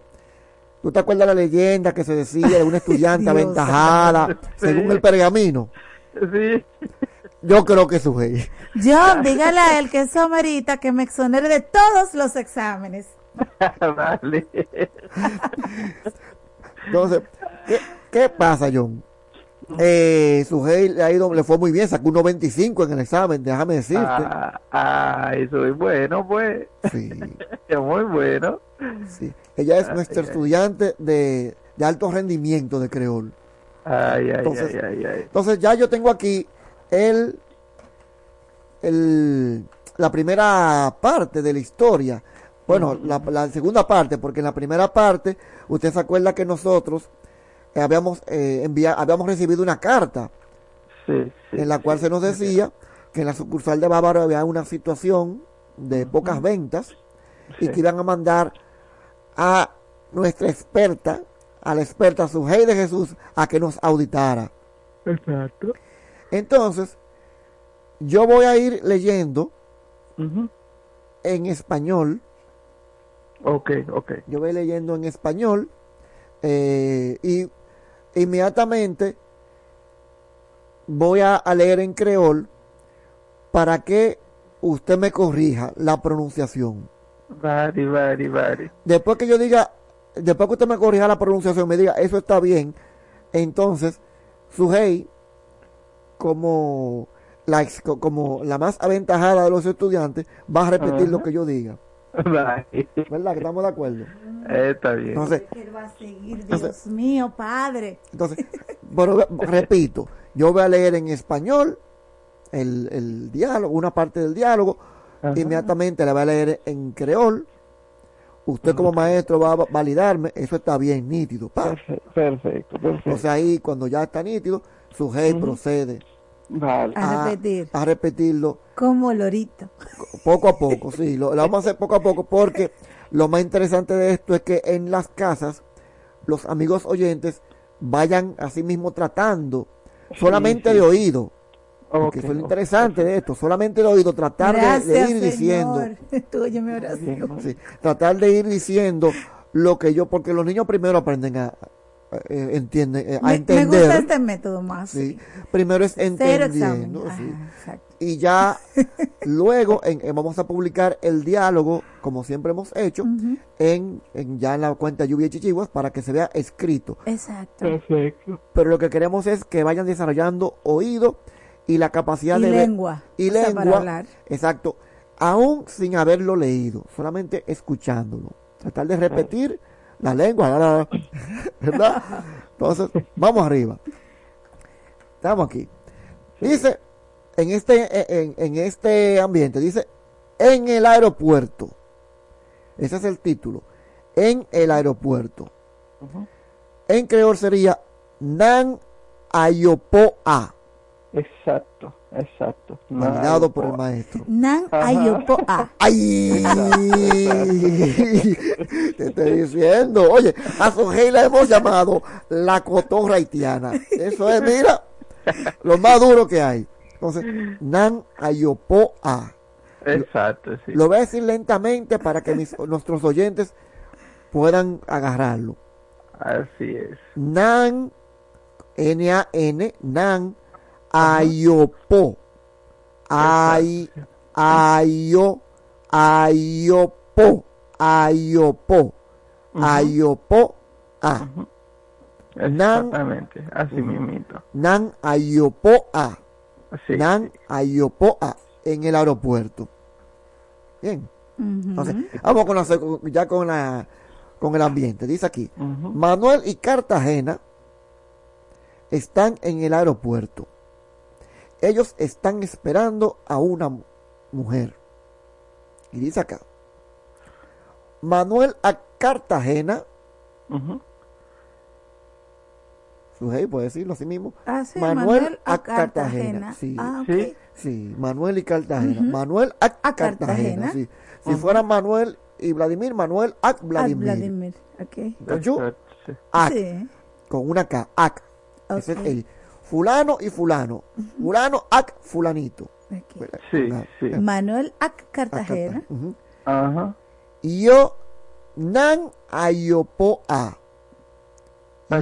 ¿tú te acuerdas la leyenda que se decía de una estudiante *laughs* Dios. aventajada, Sí. según el pergamino? Sí. Yo creo que Sujei. John, dígale a él que eso amerita que me exonere de todos los exámenes. *laughs* vale. Entonces, ¿qué, qué pasa, John? Eh, Sujei le ha ido, le fue muy bien, sacó un 95 en el examen, déjame decirte. Ah, ah, eso es bueno, pues. Sí. *laughs* es muy bueno. Sí. Ella es nuestra ay. estudiante de, de alto rendimiento de creol. Ay, ay, Entonces, ay, ay, ay. entonces ya yo tengo aquí el, el la primera parte de la historia. Bueno, la, la segunda parte, porque en la primera parte, usted se acuerda que nosotros eh, habíamos eh, envia- habíamos recibido una carta Sí, en la cual se nos decía que en la sucursal de Bávaro había una situación de pocas ventas y que iban a mandar a nuestra experta, a la experta Sujei de Jesús, a que nos auditara. Exacto. Entonces, yo voy a ir leyendo en español. Ok, ok. Yo voy leyendo en español Eh, y inmediatamente voy a, leer en creol para que usted me corrija la pronunciación. Vale, vale, vale. Después que yo diga, después que usted me corrija la pronunciación, me diga, eso está bien, entonces, Sujei, como la, como la más aventajada de los estudiantes, va a repetir lo que yo diga. *laughs* ¿Verdad? Que estamos de acuerdo. Eh, Está bien. Entonces, Él va a seguir, Entonces- Dios mío, Padre. Entonces, pero, repito, yo voy a leer en español el, el diálogo, una parte del diálogo, inmediatamente la voy a leer en creol. Usted como maestro va a validarme, eso está bien nítido. pa. Perfecto, perfecto. Entonces ahí cuando ya está nítido, su Ujú. procede Vale. A repetir. a repetirlo Como lorito. poco a poco, sí, lo, lo vamos a hacer poco a poco porque lo más interesante de esto es que en las casas los amigos oyentes vayan así mismo tratando solamente sí. de oído. Porque Ok, eso es lo interesante de esto, solamente de oído, tratar de- ir diciendo, Señor. *laughs* Tú oye mi oración. sí, tratar de ir diciendo lo que yo, porque los niños primero aprenden a, eh, entienden, eh, a Me, me entender. gusta este método más. Sí. Primero es Cero entendiendo. sí. Y ya *laughs* luego en- en- vamos a publicar el diálogo, como siempre hemos hecho, en, en ya en la cuenta Lluvia y Chichiguas para que se vea escrito. Exacto. Perfecto. Pero lo que queremos es que vayan desarrollando oído y la capacidad Y de lengua. Y O sea, lengua. para hablar. Exacto. Aún sin haberlo leído, solamente escuchándolo. Tratar de repetir la lengua, la, ¿verdad? Entonces, vamos arriba. Estamos aquí. Dice, en este, en, en este ambiente, dice, en el aeropuerto. Ese es el título. En el aeropuerto. En creol sería Nan Ayopoa. Exacto, exacto. Validado por el maestro. Nan ayopoa. ¡Ay! *laughs* Te estoy diciendo. Oye, a Sojei la hemos llamado la cotorra haitiana. Eso es, mira, lo más duro que hay. Entonces, Nan Ayopoa. Exacto, sí. Lo voy a decir lentamente para que mis- *laughs* nuestros oyentes puedan agarrarlo. Así es. Nan, N-A-N, Nan, Ayopo. Ay, ayo, ayopo, ayopo, ayopo, a. Exactamente, así mismito. nan, ayopo, a. Sí. Nan, ayopo, a. En el aeropuerto. Bien. Entonces, vamos con la, sec- ya con la, con el ambiente. Dice aquí, Manuel y Cartagena están en el aeropuerto. Ellos están esperando a una mu- mujer. Y dice acá, Manuel a Cartagena, Ujú. Sujei, puede decirlo así mismo. Ah, sí, Manuel, Manuel a a Cartagena. Cartagena. Sí. Ah, sí, sí, Manuel y Cartagena. Manuel a, A Cartagena. Cartagena. sí. Si fuera Manuel y Vladimir, Manuel a Vladimir. Vladimir. Ok. ¿Cachú? Sí. Ac, Sí. con una K, ac. Ese es el fulano y fulano. Fulano, ac, fulanito. Sí, sí. Manuel ac, Cartagena. Ajá. Y yo, nan ayopoa.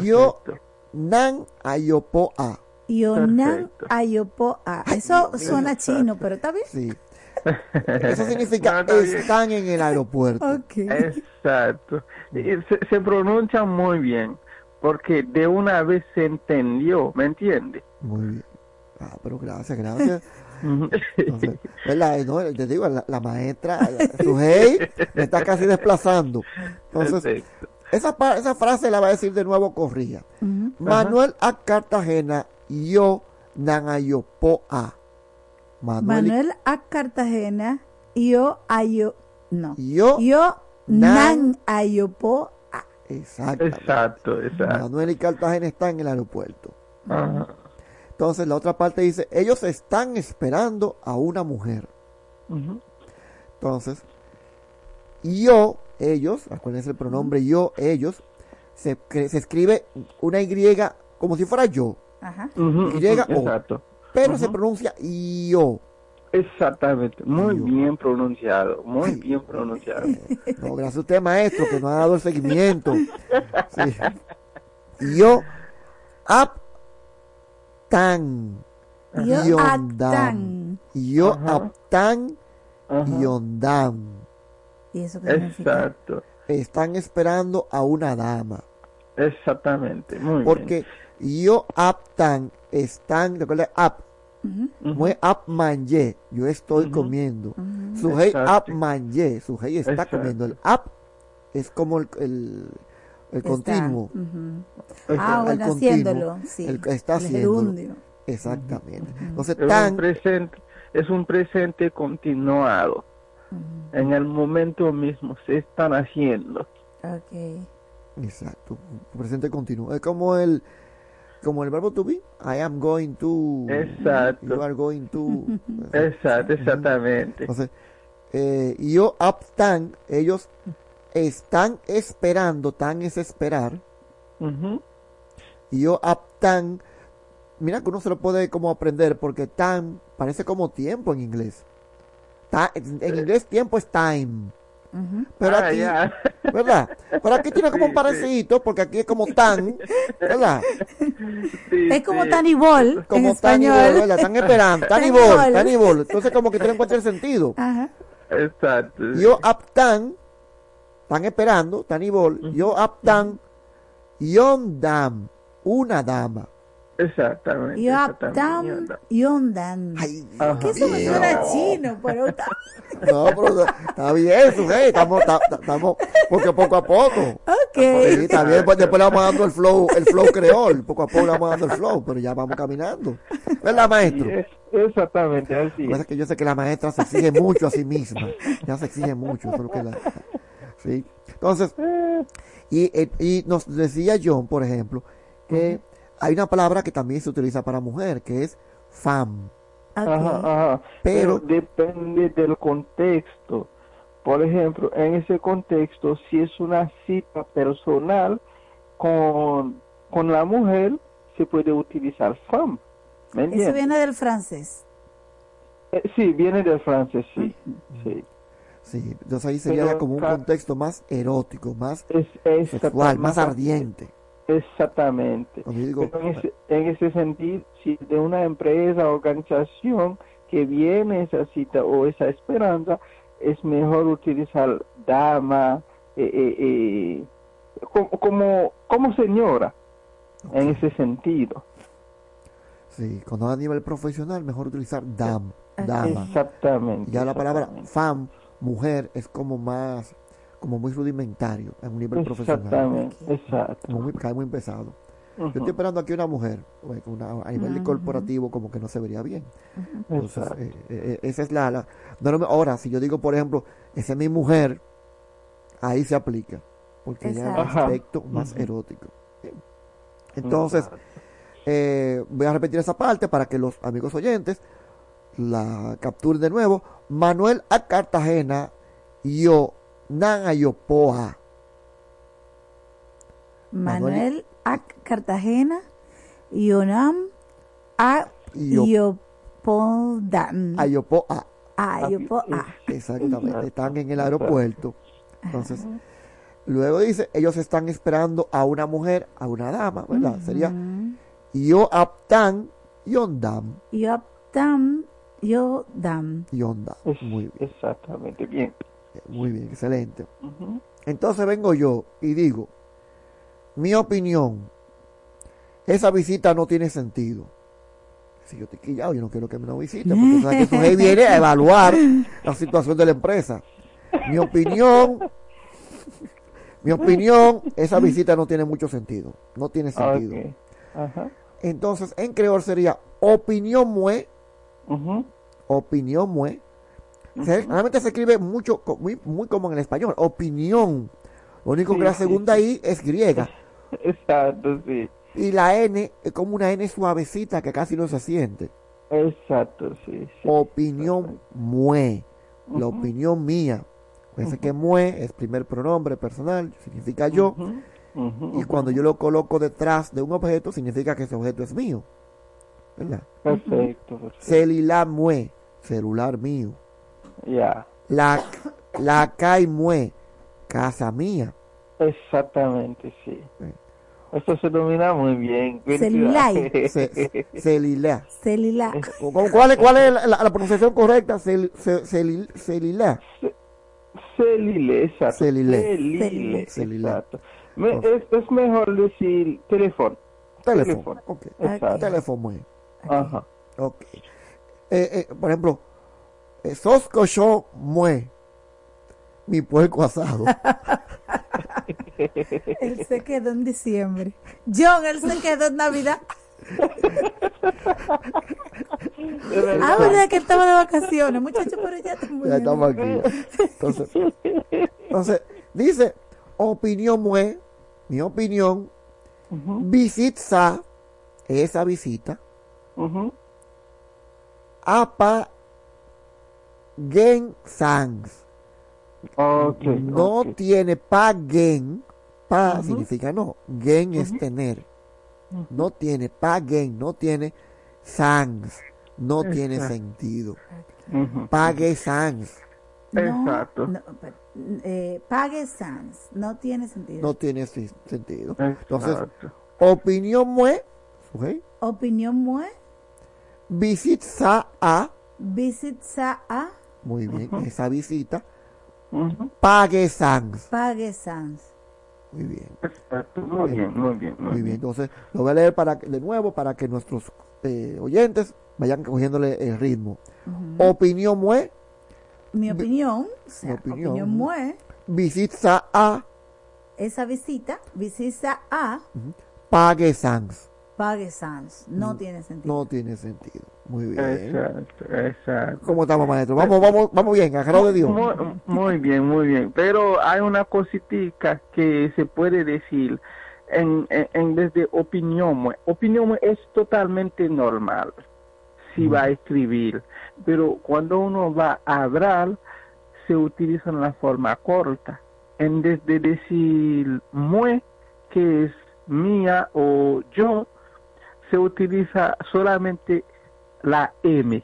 Yo, nan ayopoa. Yonan Perfecto. Ayopoa. Eso *laughs* suena chino, pero está bien. Sí. *laughs* Eso significa No, están en el aeropuerto. Ok. Exacto. Y Se, se pronuncia muy bien, porque de una vez se entendió, ¿me entiende? Muy bien. Ah, pero gracias, gracias. *laughs* Entonces, ¿verdad? No, te digo, la, la maestra, su hey, me está casi desplazando. Entonces, Perfecto. esa, esa frase la va a decir de nuevo Corría. Manuel a Cartagena, yo nanayopoa. Manuel, Manuel a Cartagena. Yo ayo. No. yo, Yo nan-. Exacto. Exacto, exacto. Manuel y Cartagena están en el aeropuerto. Ajá. Entonces la otra parte dice, ellos están esperando a una mujer. Entonces, yo, ellos, acuérdense el pronombre yo, ellos, se, se escribe una Y como si fuera yo, Ajá. Y O. Exacto. pero se pronuncia yo. Exactamente, muy bien pronunciado, muy bien pronunciado. No, gracias a usted, maestro, que nos ha dado el seguimiento. Sí. Yo, aptan, Yo yondam. Yo, aptan, yondam. ¿Y eso qué significa? Exacto, Están esperando a una dama. exactamente, muy bien. Porque yo aptan, están, recuerda, ap, Mue ap manje, yo estoy comiendo. Sujei ap manje, sujei está Exacto. comiendo. El ap es como el, el, el Está, continuo. ujú. Ah, El bueno, continuo, haciéndolo, sí. el que está haciéndolo. Exactamente. Entonces, es tan, un presente, es un presente continuado. En el momento mismo se están haciendo. Ok. exacto, presente continuo. Es como el, como el verbo to be. I am going to. Exacto. You are going to. *laughs* Exacto, exactamente. Entonces, eh, yo aptan, ellos están esperando, tan es esperar. Ujú. Y yo aptan, mira que uno se lo puede como aprender porque tan parece como tiempo en inglés. Ta- en en inglés tiempo es time. Pero Ah, aquí, ya. ¿verdad? Pero aquí tiene *laughs* como un Sí, sí. parecito porque aquí es como tan, ¿verdad? Es como tan y bol en Como tan y español. bol, ¿verdad? Están esperando, tan y *laughs* Tan y bol, tan y bol. Entonces como que tienen cualquier sentido. Ajá. Exacto. Yo aptan, están esperando, tan y bol. Yo aptan, yondam, una dama. Exactamente. Exactamente. aptam yondan. Que eso me suena chino, pero está- *laughs* No, pero está bien, sujei, estamos, está- estamos, porque poco a poco. Ok. Sí, está bien, pues después le vamos dando el flow, el flow creol, poco a poco le vamos dando el flow, pero ya vamos caminando. ¿Verdad, maestro? Sí, es- exactamente, así. Lo que pasa es que yo sé que la maestra se exige mucho a sí misma. Ya se exige mucho. Eso es lo que la- ¿sí? Entonces, y, eh, y nos decía John, por ejemplo, que hay una palabra que también se utiliza para mujer, que es fam. Ajá, ajá. Pero- Pero depende del contexto. Por ejemplo, en ese contexto, si es una cita personal con, con la mujer, se puede utilizar femme. ¿Me Eso viene del francés. Eh, sí, viene del francés, sí. sí. Sí, entonces ahí sería Pero como un contexto más erótico, más Es, sexual, más más ardiente. Exactamente. Digo- Pero en, ese, en ese sentido, si de una empresa o organización que viene esa cita o esa esperanza, es mejor utilizar dama eh, eh, eh, como, como, como señora, en ese sentido. Sí, cuando a nivel profesional, mejor utilizar dam, dama. Exactamente. Ya la palabra fam, mujer, es como más, como muy rudimentario a un nivel profesional. Exactamente, exacto. Como muy, cae muy pesado. Yo estoy esperando aquí una mujer, una- a nivel Ujú. corporativo como que no se vería bien. Entonces, Exacto. eh, eh, esa es la, la- no, no me- ahora, si yo digo, por ejemplo, esa es mi mujer, ahí se aplica, porque ya es un aspecto más erótico. Entonces, eh, voy a repetir esa parte para que los amigos oyentes la capturen de nuevo. Manuel a Cartagena, yo, nan a Yopoa. Manuel a Cartagena, Yonam a Yo- Yopodan. A Yopoa. A Yopoa. Exactamente, están en el aeropuerto. Entonces, luego dice, ellos están esperando a una mujer, a una dama, ¿verdad? Sería yo aptan yondam, Yoptam, Yodam. yondam. Muy bien, Exactamente, bien. Muy bien, excelente. Entonces vengo yo y digo, mi opinión, esa visita no tiene sentido. Si yo estoy quillado, yo no quiero que me lo visite, porque sabes que Sujei viene a evaluar la situación de la empresa. Mi opinión, mi opinión, esa visita no tiene mucho sentido. No tiene sentido. Entonces, en creol sería opinión mue, opinión mue. Se- Realmente se escribe mucho, muy, muy como en el español, opinión. Lo único Sí, que la sí, segunda I es griega. *laughs* Exacto, sí. Y la N es como una N suavecita que casi no se siente. Exacto, sí. sí. Opinión mue. La opinión mía. Parece que mue es primer pronombre personal, significa yo. Y cuando yo lo coloco detrás de un objeto, significa que ese objeto es mío. ¿Verdad? Perfecto, perfecto. Celila mue. celular mío. Ya. La, la caimue, casa mía. Exactamente, sí. Esto se domina muy bien. Celular. Ce- Celila. Celular. ¿Cómo- ¿Cuál es, cuál es la, la- pronunciación correcta? Cel, ce- celil- celila. Celile, exacto. Es, es mejor decir teléfono. Teléfono. ok. Exacto. Teléfono. muy. Ajá. Ok. Eh, eh, por ejemplo, eh, Soscocho mue. Mi puerco asado. Él se quedó en diciembre. John, él se quedó en Navidad. Ah, verdad que él estaba de vacaciones, muchachos, pero ya estamos ya estamos aquí. Entonces, entonces, dice, opinión mue, mi opinión, visita esa visita, apa gen sans. no tiene paguen, pa significa no, gen es tener. No tiene paguen, no tiene sans, no tiene sentido. Pague sans, No, Exacto. no, pero, eh, pague sans, no tiene sentido. no tiene sentido. Entonces, opinión mue, suje, Opinión mue, visita a, visita a, muy bien, esa visita, Ujú. pague sans. pague sans. Muy bien. Exacto. Muy bien, muy bien. Muy bien, entonces lo voy a leer para de nuevo para que nuestros eh, oyentes vayan cogiéndole el ritmo. Opinión mue, Mi opinión, o sea, Mi opinión, opinión. mue, visita a, esa visita, visita a, pague sans. Pague sans. No tiene sentido. No tiene sentido. Muy bien. Exacto, exacto. ¿Cómo estamos, maestro? Vamos, vamos, vamos bien, agarrado de Dios. Muy, muy bien, muy bien. Pero hay una cositica que se puede decir en, en, en vez de opinión. Opinión es totalmente normal si va a escribir, pero cuando uno va a hablar se utiliza en la forma corta. En vez de decir mue, que es mía o yo, se utiliza solamente la M,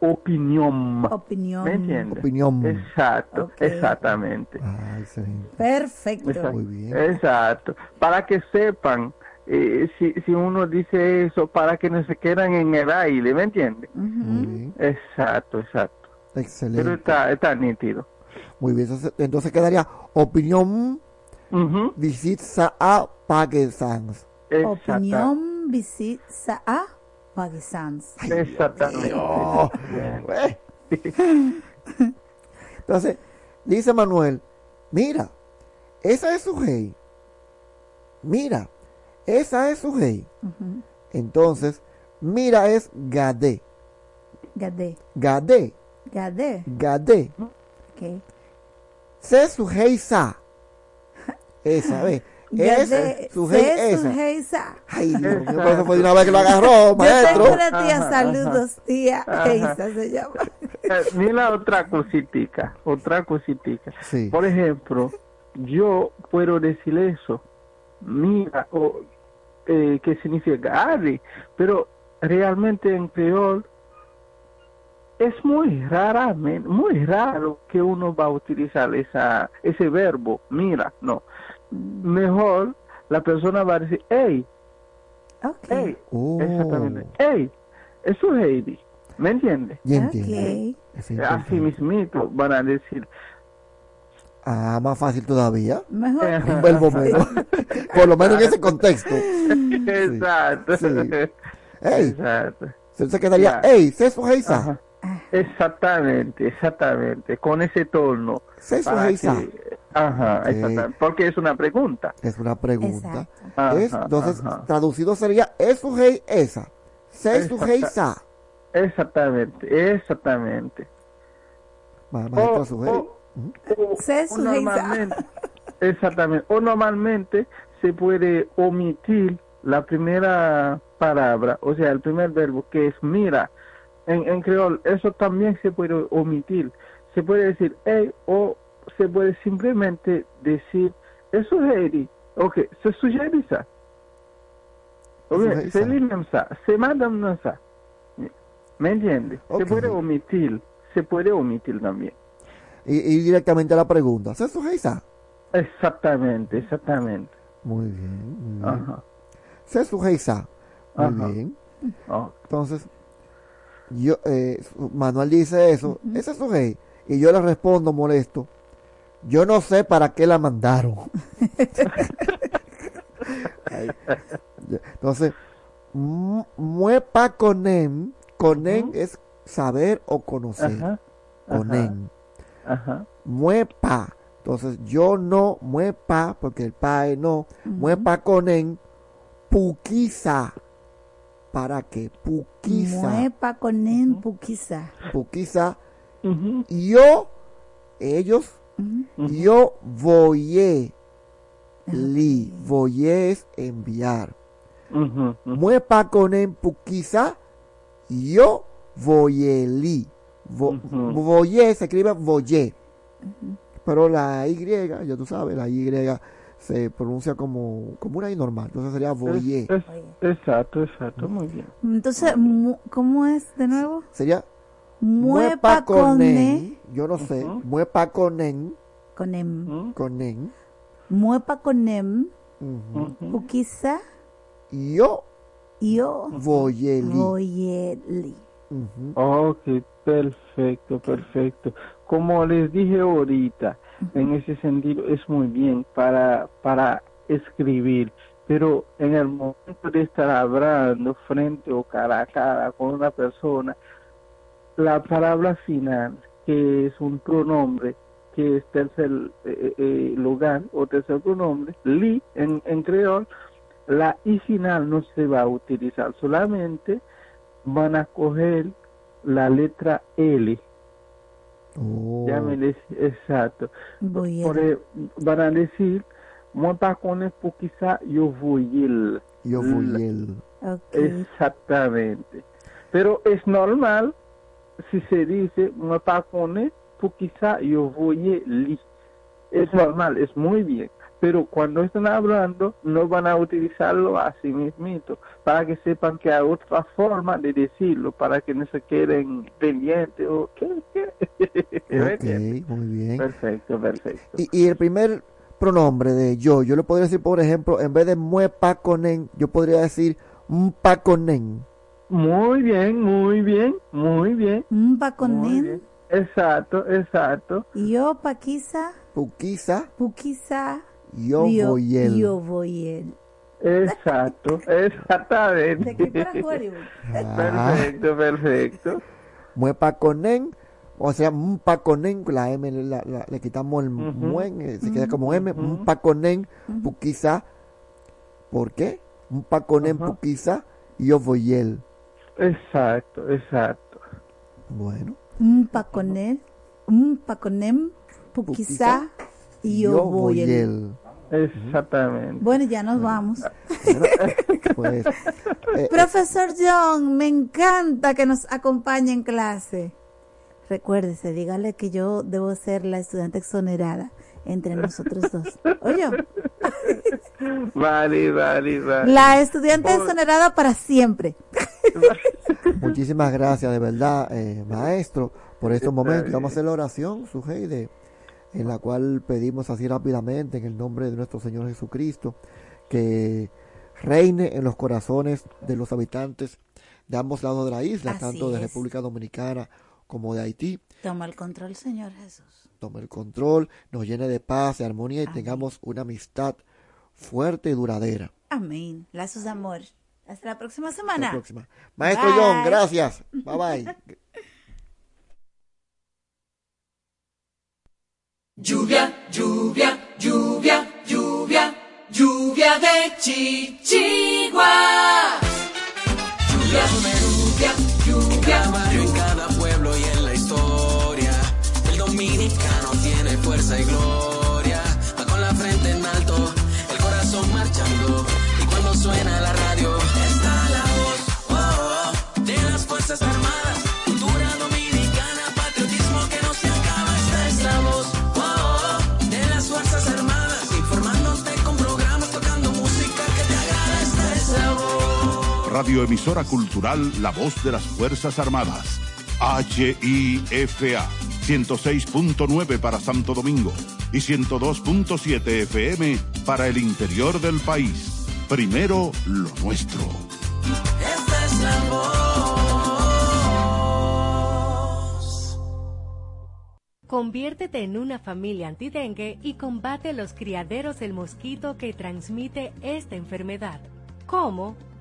opinión. Opinión. ¿Me entiendes? Opinión. Exacto, exactamente. Ah, excelente. Perfecto. Exacto. Exacto. Para que sepan, eh, si, si uno dice eso, para que no se quedan en el aire, ¿me entiendes? Exacto, exacto. Excelente. Pero está, está nítido. Muy bien. Entonces, quedaría opinión visita a sans. Opinión, visita a, pague sans. Exactamente. Oh. *laughs* Entonces, dice Manuel, mira, esa es su rey. Mira, esa es su rey. Entonces, mira es gadé. Gadé. Gadé. Gadé. Gadé. Ok. Se su rey sa. Esa, ve. Es su sujeisa. Ay, Dios mío, por eso fue de una vez que lo agarró, *laughs* Yo maestro. tengo una tía, saludos, tía. Ajá. Eisa se llama. *laughs* Eh, Mira otra cositica, otra cositica. Sí. Por ejemplo, yo puedo decir eso, mira, o eh, que significa Ari, pero realmente en creol es muy raramente, muy raro que uno va a utilizar esa, ese verbo, mira, no. Mejor la persona va a decir, hey, hey, Oh. exactamente, hey, eso es Heidi, ¿me entiendes? Ya entiendo. Es Así mismito van a decir, Ah, más fácil todavía. Mejor. Un verbo menos. *laughs* *laughs* Por lo menos en ese contexto. *laughs* Exacto. Sí. Ey, Exacto. se quedaría, Ya. ey, se su rey sa. Ajá. Exactamente, exactamente, con ese tono. Se que- Ajá, Ok. exactamente, porque es una pregunta. Es una pregunta. Ajá, Es- entonces, ajá. traducido sería, es su rey esa. Se su rey sa. Exactamente, exactamente. Ma- O- su rey. o- Se normalmente, exactamente, o normalmente se puede omitir la primera palabra, o sea, el primer verbo que es mira. En, en creol, eso también se puede omitir. Se puede decir hey o se puede simplemente decir eso es. Ok, se Sujeita. se ça, se ça. ¿Me ¿Me entiendes? Se puede omitir, se puede omitir también. Y, y directamente a la pregunta, ¿se sujeita? Exactamente, exactamente. Muy bien. Muy bien. Ajá. Se sujeita. Muy Ajá. bien. Ah, Entonces, yo, eh, Manuel dice eso, ese sujei, y yo le respondo molesto, yo no sé para qué la mandaron. *laughs* Entonces, mu- muepa conem, conem es saber o conocer. Ajá, Conem. Ajá. Muepa. Entonces, yo no muepa, porque el pae no. Muepa conem, puquiza. ¿Para qué? Puquiza. Muepa con en puquiza. Puquiza. Yo, ellos, yo voy li. Voy es enviar. Muepa con en puquiza. Yo voy li. Vo, Voy se escribe voy. Pero la Y, ya tú sabes, la Y se pronuncia como, como una I normal. Entonces sería voy. Es- es- exacto, exacto, muy bien. Entonces, mu- ¿cómo es de nuevo? Sería Muepa con conen, en. yo no sé, muepa conen, Con em. conen, Muepa con em. ujú. Puquiza. yo Yo. voyeli. Voyeli. Ujú. Ok, perfecto, perfecto. Como les dije ahorita, en ese sentido es muy bien para, para escribir, pero en el momento de estar hablando frente o cara a cara con una persona, la palabra final, que es un pronombre, que es tercer eh, eh, lugar o tercer pronombre, li en, en creol, la i final no se va a utilizar, solamente van a coger la letra L. Oh. Ya me dec- exacto. Voy Por e- van a decir, monta con el quizá yo voy el. Yo voyel. Exactamente. Pero es normal si se dice, monta con el quizá yo voy li. Es normal, es muy bien. Pero cuando están hablando, no van a utilizarlo así mismito, para que sepan que hay otra forma de decirlo, para que no se queden pendientes o qué. *laughs* Ok, muy bien. Perfecto, perfecto. Y, y el primer pronombre de yo, yo le podría decir, por ejemplo, en vez de muepa conen, yo podría decir mpa conen. Muy bien, muy bien, muy bien. Mpa con Muy en. bien. Exacto, exacto. Yo paquiza. Puquiza. Puquiza. Yo. Yo voyel. Exacto, *laughs* exactamente. De aquí para Hollywood. Perfecto, perfecto. Muepa conen, o sea, mpa conen, la M la- la- le quitamos el muen, eh, se queda como M, mpa conen, puquiza. ¿Por qué? Mpa conen, puquiza, yo voyel. Exacto, exacto. Bueno. Él. Mpa con em. Puquiza. Yo, voyel. voyel. Exactamente. Bueno, ya nos vamos. *laughs* Pues, eh, Profesor John, me encanta que nos acompañe en clase. Recuérdese, dígale que yo debo ser la estudiante exonerada entre nosotros dos. Oye, *laughs* Vale, vale, vale. la estudiante Por- exonerada para siempre. *laughs* Muchísimas gracias, de verdad, eh, maestro, por estos momentos. Vamos a hacer la oración, Sujeide, en la cual pedimos así rápidamente, en el nombre de nuestro Señor Jesucristo, que reine en los corazones de los habitantes de ambos lados de la isla, Así tanto de es. República Dominicana como de Haití. Toma el control, Señor Jesús. Tome el control, nos llene de paz, de armonía y tengamos una amistad fuerte y duradera. Amén. Lazos de amor. Hasta la próxima Hasta semana. la próxima. Maestro Bye. John, gracias. *laughs* Bye bye. Lluvia, lluvia, lluvia, lluvia, lluvia de chichigua. Lluvia, lluvia, lluvia, en cada pueblo y en la historia. El dominicano tiene fuerza y gloria. Va con la frente en alto, el corazón marchando. Y cuando suena la radioemisora cultural La Voz de las Fuerzas Armadas. HIFA 106.9 para Santo Domingo y 102.7 FM para el interior del país. Primero lo nuestro. Esta es la voz. Conviértete en una familia antidengue y combate los criaderos del mosquito que transmite esta enfermedad. ¿Cómo?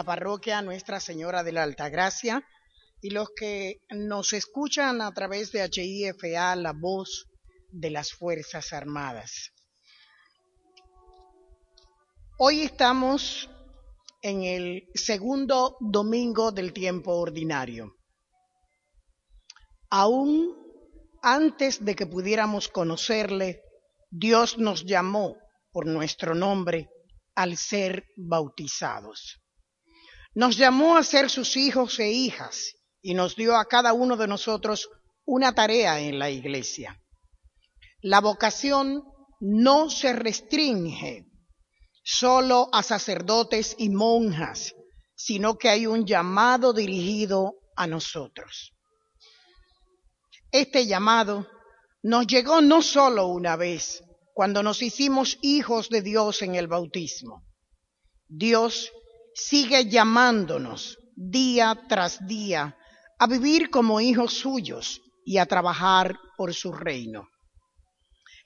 La parroquia Nuestra Señora de la Altagracia y los que nos escuchan a través de HIFA, la voz de las Fuerzas Armadas. Hoy estamos en el segundo domingo del tiempo ordinario. Aún antes de que pudiéramos conocerle, Dios nos llamó por nuestro nombre al ser bautizados. Nos llamó a ser sus hijos e hijas y nos dio a cada uno de nosotros una tarea en la iglesia. La vocación no se restringe solo a sacerdotes y monjas, sino que hay un llamado dirigido a nosotros. Este llamado nos llegó no solo una vez, cuando nos hicimos hijos de Dios en el bautismo. Dios sigue llamándonos día tras día a vivir como hijos suyos y a trabajar por su reino.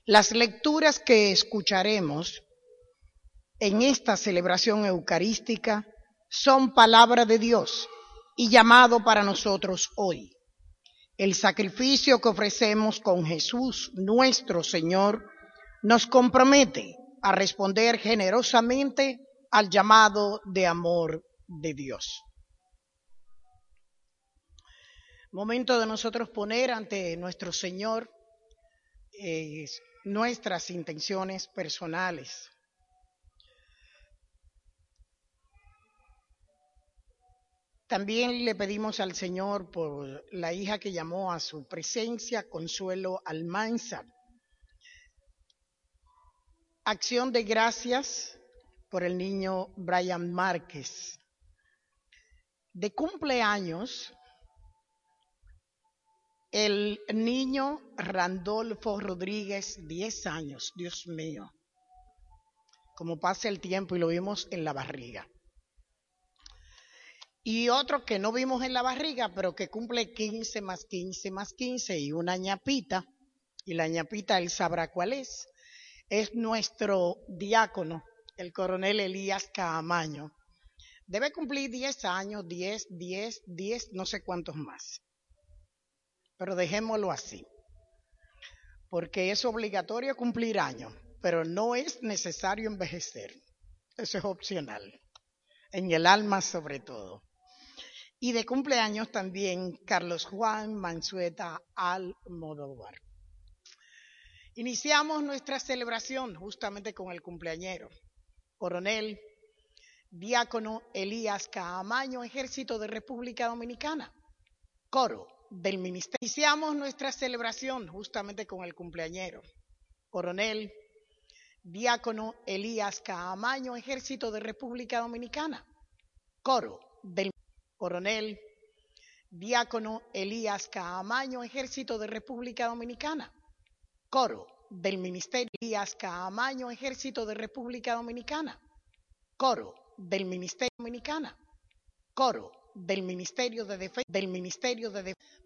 Las lecturas que escucharemos en esta celebración eucarística son palabra de Dios y llamado para nosotros hoy. El sacrificio que ofrecemos con Jesús nuestro Señor nos compromete a responder generosamente al llamado de amor de Dios. Momento de nosotros poner ante nuestro Señor eh, nuestras intenciones personales. También le pedimos al Señor por la hija que llamó a su presencia, Consuelo Almanza. Acción de gracias por el niño Brian Márquez. De cumpleaños, el niño Randolfo Rodríguez, 10 años, Dios mío, como pasa el tiempo y lo vimos en la barriga. Y otro que no vimos en la barriga, pero que cumple 15 más 15 más 15 y una ñapita, y la ñapita él sabrá cuál es, es nuestro diácono, el coronel Elías Caamaño. Debe cumplir 10 años, 10, 10, 10, no sé cuántos más. Pero dejémoslo así, porque es obligatorio cumplir años, pero no es necesario envejecer. Eso es opcional, en el alma sobre todo. Y de cumpleaños también Carlos Juan Mansueta Almodóvar. Iniciamos nuestra celebración justamente con el cumpleañero, coronel, diácono Elías Caamaño, Ejército de República Dominicana, coro del Ministerio. Iniciamos nuestra celebración justamente con el cumpleañero, coronel, diácono Elías Caamaño, Ejército de República Dominicana, coro del coronel, diácono Elías Caamaño, Ejército de República Dominicana, coro del Ministerio Elías Caamaño, Ejército de República Dominicana, coro del Ministerio Dominicana, coro del Ministerio de Defensa, del Ministerio de Defensa.